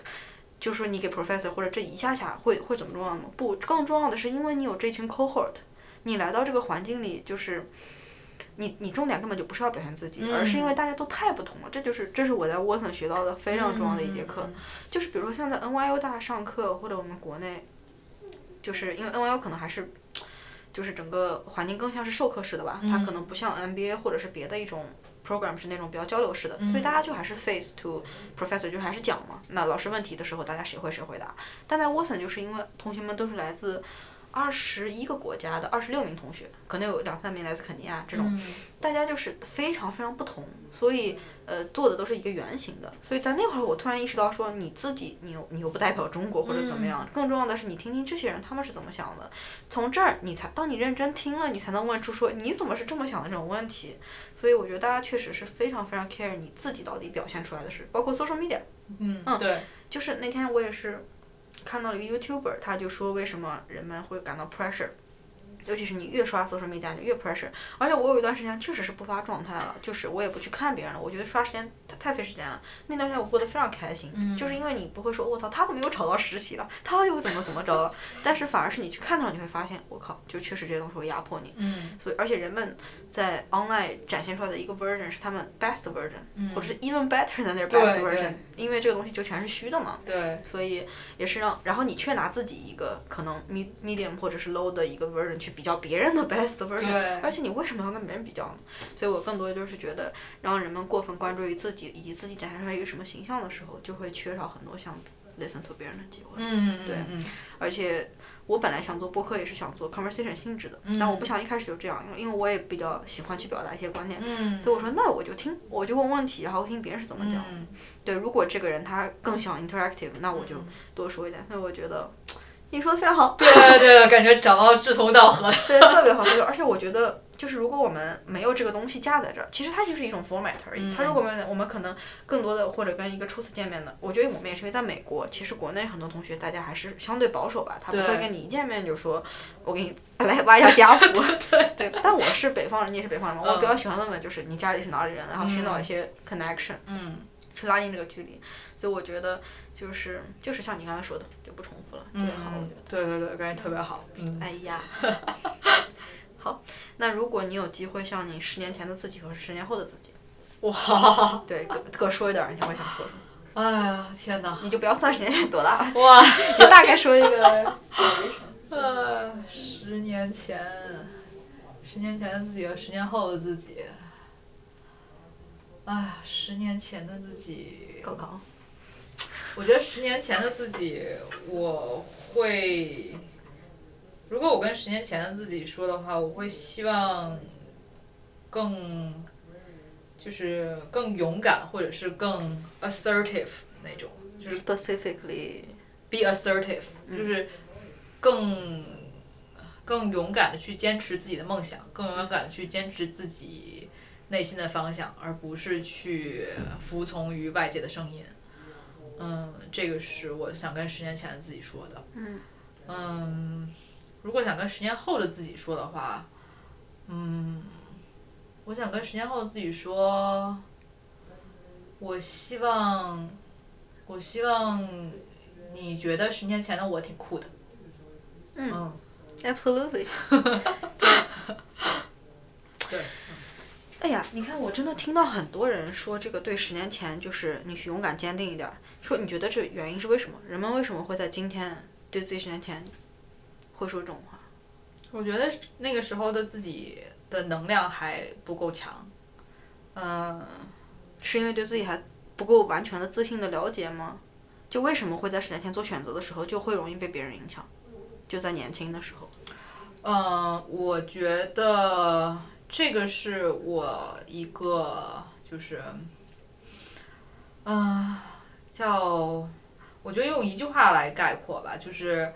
就是说你给 professor 或者这一下下会会怎么重要吗？不，更重要的是因为你有这群 cohort，你来到这个环境里就是。你你重点根本就不是要表现自己，嗯而是因为大家都太不同了，这就是这是我在 Watson 学到的非常重要的一节课，嗯。就是比如说像在 NYU 大上课或者我们国内，就是因为 NYU 可能还是，就是整个环境更像是授课式的吧，它可能不像 MBA 或者是别的一种 program 是那种比较交流式的，所以大家就还是 face to professor 就还是讲嘛，那老师问题的时候大家谁会谁回答，但在 Watson 就是因为同学们都是来自。二十一个国家的二十六名同学，可能有两三名来自肯尼亚，这种、大家就是非常非常不同，所以呃做的都是一个圆形的。所以在那会儿，我突然意识到说，你自己你又你又不代表中国或者怎么样，更重要的是你听听这些人他们是怎么想的。从这儿你才当你认真听了，你才能问出说你怎么是这么想的这种问题。所以我觉得大家确实是非常非常 care 你自己到底表现出来的是，包括 social media。嗯对，就是那天我也是看到了一个 YouTuber，他就说为什么人们会感到 pressure，尤其是你越刷 social media 就越 pressure，而且我有一段时间确实是不发状态了，就是我也不去看别人了，我觉得刷时间太太费时间了。那段时间我过得非常开心，就是因为你不会说我操他怎么又炒到实习了，他又怎么怎么着了，但是反而是你去看到你会发现，我靠，就确实这些东西会压迫你。嗯所以而且人们在 online 展现出来的一个 version 是他们 best version，、或者是 even better than their best version，因为这个东西就全是虚的嘛。对，所以也是让，然后你却拿自己一个可能 medium 或者是 low 的一个 version 去比较别人的 best version，而且你为什么要跟别人比较呢？所以我更多的就是觉得，让人们过分关注于自己以及自己展现出来一个什么形象的时候，就会缺少很多像 listen to 别人的机会。嗯对嗯而且我本来想做播客，也是想做 conversation 性质的，嗯但我不想一开始就这样，因为我也比较喜欢去表达一些观点，嗯所以我说那我就听，我就问问题，然后听别人是怎么讲。嗯对，如果这个人他更想 interactive，那我就嗯多说一点。所以我觉得你说的非常好，对对对，感觉找到志同道合的。对，特别好，特别好。而且我觉得，就是如果我们没有这个东西架在这儿，其实它就是一种 format 而已。它如果我们我们可能更多的或者跟一个初次见面的，我觉得我们也是因为在美国，其实国内很多同学大家还是相对保守吧，他不会跟你一见面就说我给你来挖一下家 谱。对但我是北方人，你也是北方人嘛，我比较喜欢问问就是你家里是哪里人，然后寻找一些 connection。嗯去拉近这个距离，所以我觉得就是就是像你刚才说的，就不重复了，特别好，我觉得。对对对，感觉特别好。嗯哎呀，好，那如果你有机会像你十年前的自己和十年后的自己，哇，对各各说一点儿，你会想说什么？哎呀，天哪！你就不要算十年前多大了，哇，你大概说一个。呃，十年前，十年前的自己和十年后的自己，哎，十年前的自己，高考。我觉得十年前的自己，我会，如果我跟十年前的自己说的话，我会希望更，就是更勇敢，或者是更 assertive 那种，就是 Specifically，be assertive，就是更更勇敢的去坚持自己的梦想，更勇敢的去坚持自己内心的方向，而不是去服从于外界的声音。嗯，这个是我想跟十年前的自己说的。嗯嗯，如果想跟十年后的自己说的话，嗯，我想跟十年后的自己说，我希望，我希望你觉得十年前的我挺酷的。嗯 Absolutely。对。哎呀，你看，我真的听到很多人说这个对十年前就是你去勇敢坚定一点儿，说你觉得这原因是为什么？人们为什么会在今天对自己十年前会说这种话？我觉得那个时候的自己的能量还不够强。嗯，是因为对自己还不够完全的自信的了解吗？就为什么会在十年前做选择的时候就会容易被别人影响？就在年轻的时候。嗯，我觉得这个是我一个就是，嗯、叫我觉得用一句话来概括吧，就是，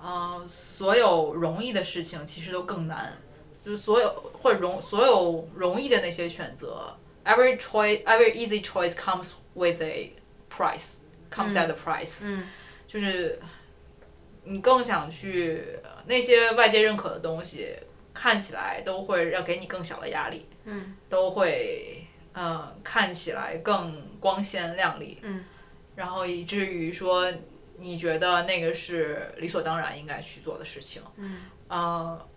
嗯、所有容易的事情其实都更难，就是所有或者容所有容易的那些选择，every choice every easy choice comes with a price comes at a price，、嗯就是你更想去那些外界认可的东西，看起来都会要给你更小的压力，嗯。都会嗯、呃看起来更光鲜亮丽，嗯然后以至于说你觉得那个是理所当然应该去做的事情，嗯呃，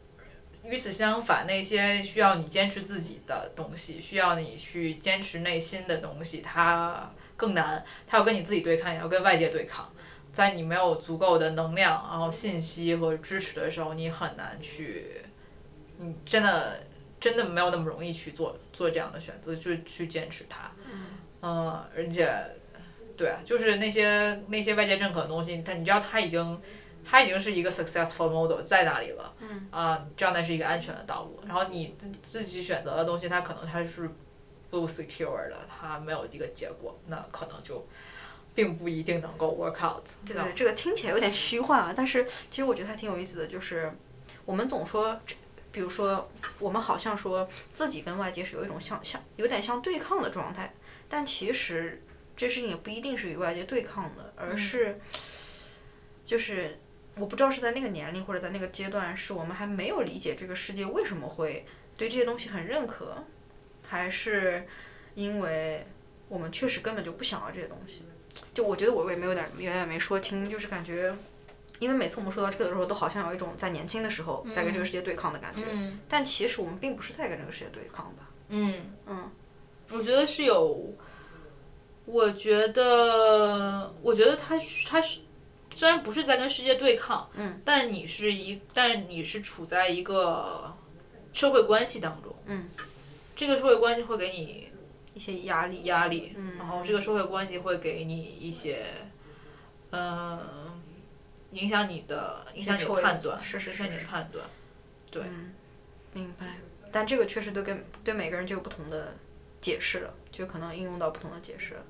与此相反，那些需要你坚持自己的东西，需要你去坚持内心的东西，它更难，它要跟你自己对抗，也要跟外界对抗。在你没有足够的能量、然后信息和支持的时候，你很难去，你真的真的没有那么容易去做做这样的选择，就去坚持它。嗯，而且，对啊，就是那些那些外界认可的东西，但你知道它已经它已经是一个 successful model 在那里了。嗯啊，这样那是一个安全的道路。然后你自自己选择的东西，它可能它是不 secure 的，它没有一个结果，那可能就并不一定能够 work out。对对，这个听起来有点虚幻啊，但是其实我觉得还挺有意思的，就是我们总说，比如说我们好像说自己跟外界是有一种像像有点像对抗的状态，但其实这事情也不一定是与外界对抗的，而是就是我不知道是在那个年龄或者在那个阶段，是我们还没有理解这个世界为什么会对这些东西很认可，还是因为我们确实根本就不想要这些东西。就我觉得我也没有点有点没说清，就是感觉，因为每次我们说到这个的时候，都好像有一种在年轻的时候在跟这个世界对抗的感觉，嗯但其实我们并不是在跟这个世界对抗吧。嗯嗯，我觉得是有，我觉得，我觉得他他是虽然不是在跟世界对抗，嗯，但你是一，但你是处在一个社会关系当中，嗯，这个社会关系会给你一些压力，压力，嗯然后这个社会关系会给你一些，嗯、影响你的影响你的判断，是是影响你的判断，对，明白。但这个确实都跟对每个人就有不同的解释了，就可能应用到不同的解释了。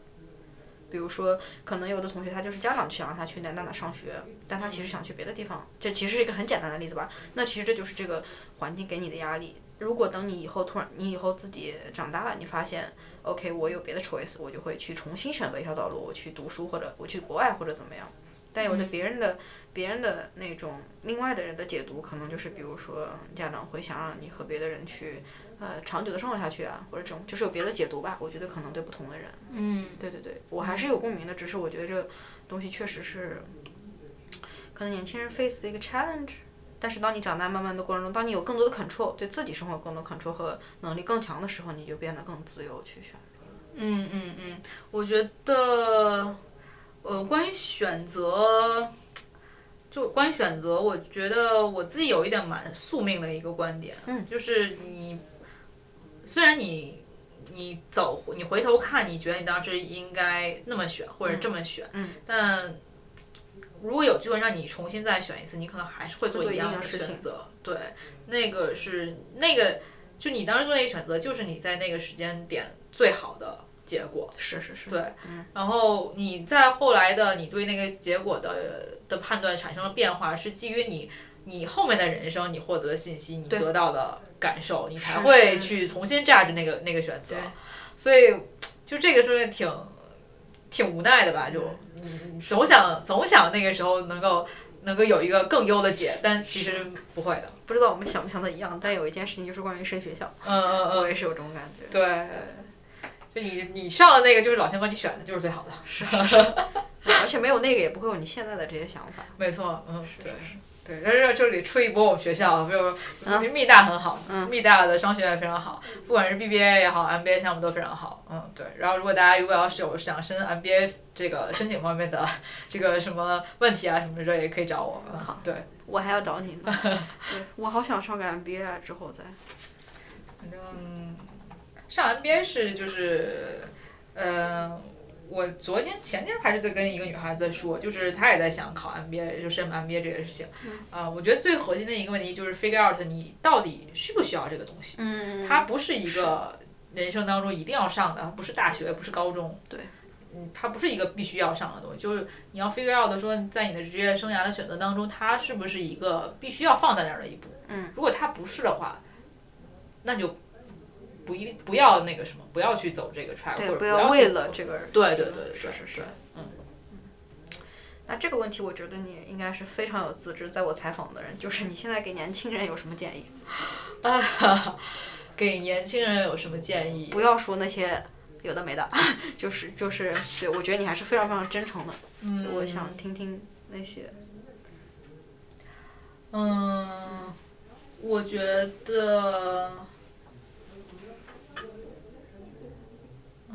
比如说，可能有的同学他就是家长想让他去哪哪哪上学，但他其实想去别的地方，这其实是一个很简单的例子吧。那其实这就是这个环境给你的压力。如果等你以后突然你以后自己长大了，你发现，OK，我有别的 choice，我就会去重新选择一条道路，我去读书或者我去国外或者怎么样。但有的别人的、别人的那种另外的人的解读，可能就是比如说家长会想让你和别的人去呃长久的生活下去啊，或者这种就是有别的解读吧。我觉得可能对不同的人，嗯，对对对，我还是有共鸣的，只是我觉得这东西确实是可能年轻人 face 的一个 challenge。但是当你长大慢慢的过程中，当你有更多的 control，对自己生活有更多 control 和能力更强的时候，你就变得更自由去选择。嗯嗯嗯，我觉得，呃，关于选择，就关于选择，我觉得我自己有一点蛮宿命的一个观点，嗯就是你，虽然你你走你回头看，你觉得你当时应该那么选或者这么选，嗯。但如果有机会让你重新再选一次，你可能还是会做做一一样的选择。对，那个是那个，就你当时做那个选择，就是你在那个时间点最好的结果。是是是，对。嗯，然后你在后来的你对那个结果的的判断产生了变化，是基于你你后面的人生你获得的信息，你得到的感受，你才会去重新 judge 那个那个选择。所以就这个是挺挺无奈的吧，就嗯总想总想那个时候能够能够有一个更优的解，但其实不会的。不知道我们想不想的一样，但有一件事情就是关于升学校，嗯嗯嗯，我也是有这种感觉。对。就你你上的那个就是老天帮你选的，就是最好的。而且没有那个也不会有你现在的这些想法。没错，嗯，对是对，但是这里吹一波我们学校，比如啊密大很好，嗯密大的商学院非常好，不管是 BBA 也好，MBA 项目都非常好，嗯，对。然后如果大家如果要是有想申 MBA 这个申请方面的这个什么问题啊什么的，也可以找我。嗯好对，我还要找你呢。对，我好想上个 MBA 啊，之后再。反正上 MBA 是就是，嗯、我昨天前天还是在跟一个女孩在说，就是她也在想考 MBA，就申 MBA 这个事情。啊、我觉得最核心的一个问题就是 figure out 你到底需不需要这个东西。嗯它不是一个人生当中一定要上的，不是大学，不是高中。对。嗯，它不是一个必须要上的东西，就是你要 figure out 说，在你的职业生涯的选择当中，它是不是一个必须要放在那儿的一步。嗯。如果它不是的话，那就不一不要那个什么，不要去走这个 track，或对，者不要为了这个。对对对对，是是是对。嗯。那这个问题，我觉得你应该是非常有资质，在我采访的人，就是你现在给年轻人有什么建议？啊，给年轻人有什么建议？不要说那些有的没的，就是就是，对我觉得你还是非常非常真诚的，嗯，我想听听那些。嗯，我觉得，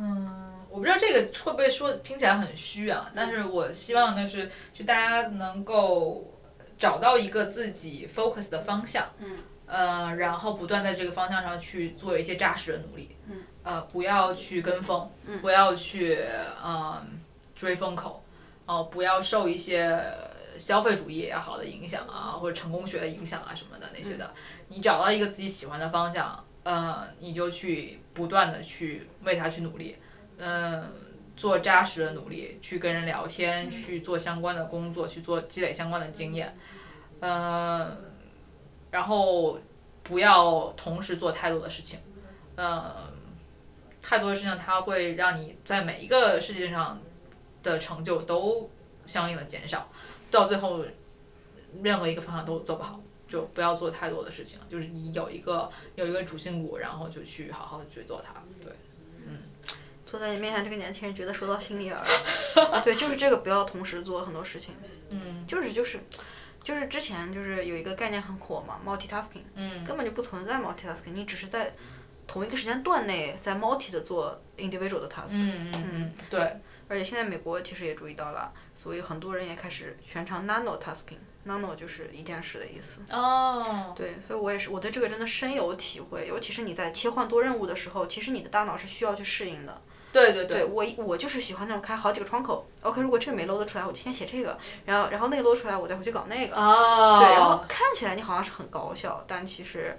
嗯，我不知道这个会不会说听起来很虚啊，但是我希望的是，就大家能够找到一个自己 focus 的方向，嗯，呃，然后不断在这个方向上去做一些扎实的努力，嗯，呃，不要去跟风，嗯不要去嗯追风口，哦、不要受一些消费主义也好的影响啊，或者成功学的影响啊什么的那些的，你找到一个自己喜欢的方向，呃，你就去不断的去为他去努力，嗯、做扎实的努力，去跟人聊天，去做相关的工作，去做积累相关的经验，嗯、然后不要同时做太多的事情，嗯、太多的事情它会让你在每一个事情上的成就都相应的减少，到最后任何一个方向都做不好，就不要做太多的事情，就是你有一个有一个主心骨，然后就去好好的去做它。对，嗯坐在你面前这个年轻人觉得说到心里耳了。对，就是这个，不要同时做很多事情。嗯就是就是就是之前就是有一个概念很火嘛，multitasking，嗯根本就不存在 multitasking，你只是在同一个时间段内在 multi 的做 individual 的 task。嗯嗯嗯，对，而且现在美国其实也注意到了，所以很多人也开始全称 nano tasking，nano 就是一件事的意思。哦，对，所以我也是，我对这个真的深有体会。尤其是你在切换多任务的时候，其实你的大脑是需要去适应的。对对对我，我就是喜欢那种开好几个窗口。OK，如果这个没 load 出来，我就先写这个，然后然后那个 load 出来，我再回去搞那个。哦，对，然后看起来你好像是很高效，但其实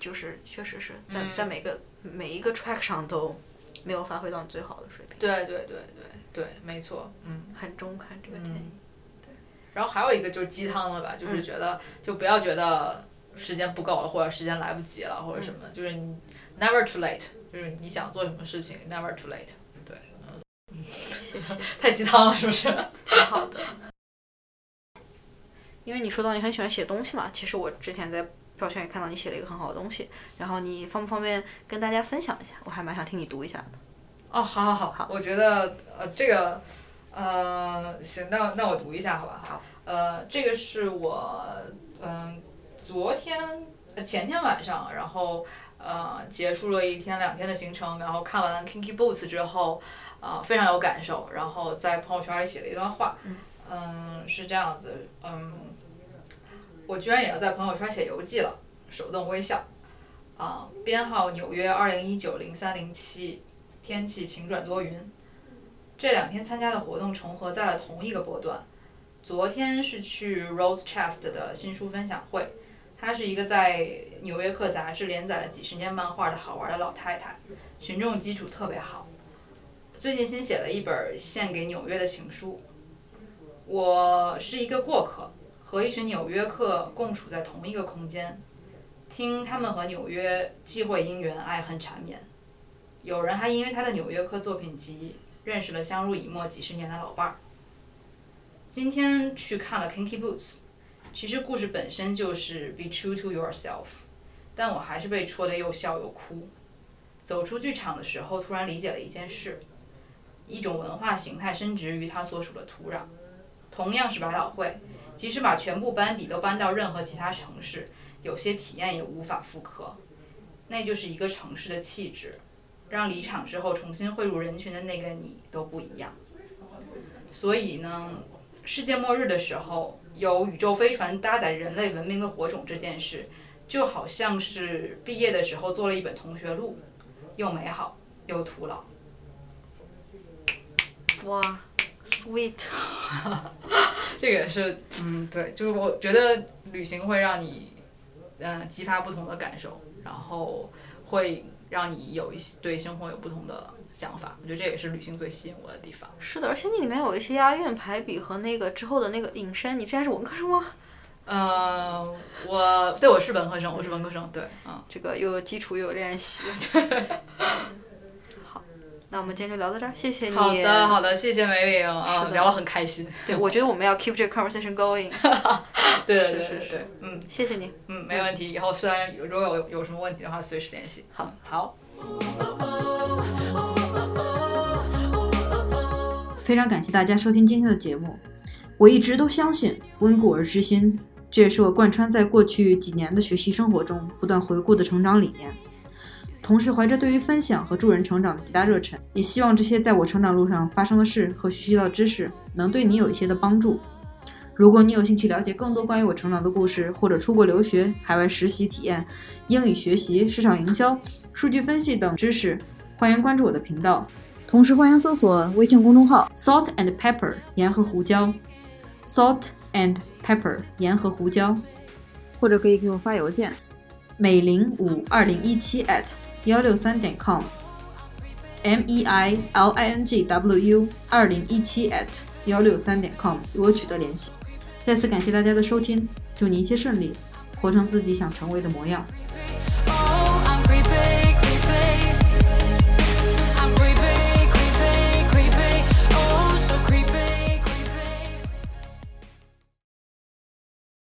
就是确实是在在每个每一个 track 上都没有发挥到你最好的水平。对对对对对，没错，嗯。很中看这个建议。然后还有一个就是鸡汤了吧，就是觉得、就不要觉得时间不够了，或者时间来不及了，或者什么，就是你 never too late，就是你想做什么事情 never too late。对，嗯，谢谢，太鸡汤了是不是？挺好的。因为你说到你很喜欢写东西嘛，其实我之前在票圈也看到你写了一个很好的东西，然后你方不方便跟大家分享一下？我还蛮想听你读一下的。哦，好好好好，我觉得呃这个呃行，那那我读一下好吧？好。呃，这个是我嗯、昨天呃前天晚上，然后呃结束了一天两天的行程，然后看完 Kinky Boots 之后，呃非常有感受，然后在朋友圈里写了一段话，嗯，是这样子，嗯，我居然也要在朋友圈写游记了，手动微笑，啊、编号纽约二零一九零三零七，天气晴转多云。这两天参加的活动重合在了同一个波段。昨天是去 Rose Chest 的新书分享会，她是一个在《纽约客》杂志连载了几十年漫画的好玩的老太太，群众基础特别好。最近新写了一本献给纽约的情书。我是一个过客，和一群纽约客共处在同一个空间，听他们和纽约际会姻缘，爱恨缠绵。有人还因为他的纽约客作品集认识了相濡以沫几十年的老伴儿。今天去看了 Kinky Boots，其实故事本身就是 Be true to yourself，但我还是被戳得又笑又哭。走出剧场的时候，突然理解了一件事：一种文化形态深植于它所属的土壤。同样是百老汇，即使把全部班底都搬到任何其他城市，有些体验也无法复刻。那就是一个城市的气质，让离场之后重新汇入人群的那个你都不一样。所以呢，世界末日的时候，有宇宙飞船搭载人类文明的火种这件事，就好像是毕业的时候做了一本同学录，又美好又徒劳。哇，sweet，这个也是，嗯，对，就是我觉得旅行会让你，嗯、激发不同的感受，然后会让你有一些对生活有不同的想法。我觉得这也是旅行最吸引我的地方。是的，而且你里面有一些押韵、排比和那个之后的那个引申。你之前是文科生吗？嗯、我对我是文科生，我是文科生，对，嗯，这个又有基础又有练习。好，那我们今天就聊到这儿，谢谢你。好的，好的，谢谢梅玲，啊、是的聊得很开心。对，我觉得我们要 keep 这个 conversation going。对对对是是对对，嗯谢谢你。嗯，没问题。以后虽然有如果有有什么问题的话，随时联系。好嗯好。非常感谢大家收听今天的节目。我一直都相信温故而知新，这也是我贯穿在过去几年的学习生活中不断回顾的成长理念。同时，怀着对于分享和助人成长的极大热忱，也希望这些在我成长路上发生的事和学习到的知识能对你有一些的帮助。如果你有兴趣了解更多关于我成长的故事，或者出国留学、海外实习体验、英语学习、市场营销、数据分析等知识，欢迎关注我的频道。同时，欢迎搜索微信公众号 “salt and pepper” 盐和胡椒，salt and pepper 盐和胡椒，或者可以给我发邮件，美玲五二零一七 at 幺六三点 com，m e i l i n g w u 二零一七 at 幺六三点 com 与我取得联系。再次感谢大家的收听，祝你一切顺利，活成自己想成为的模样。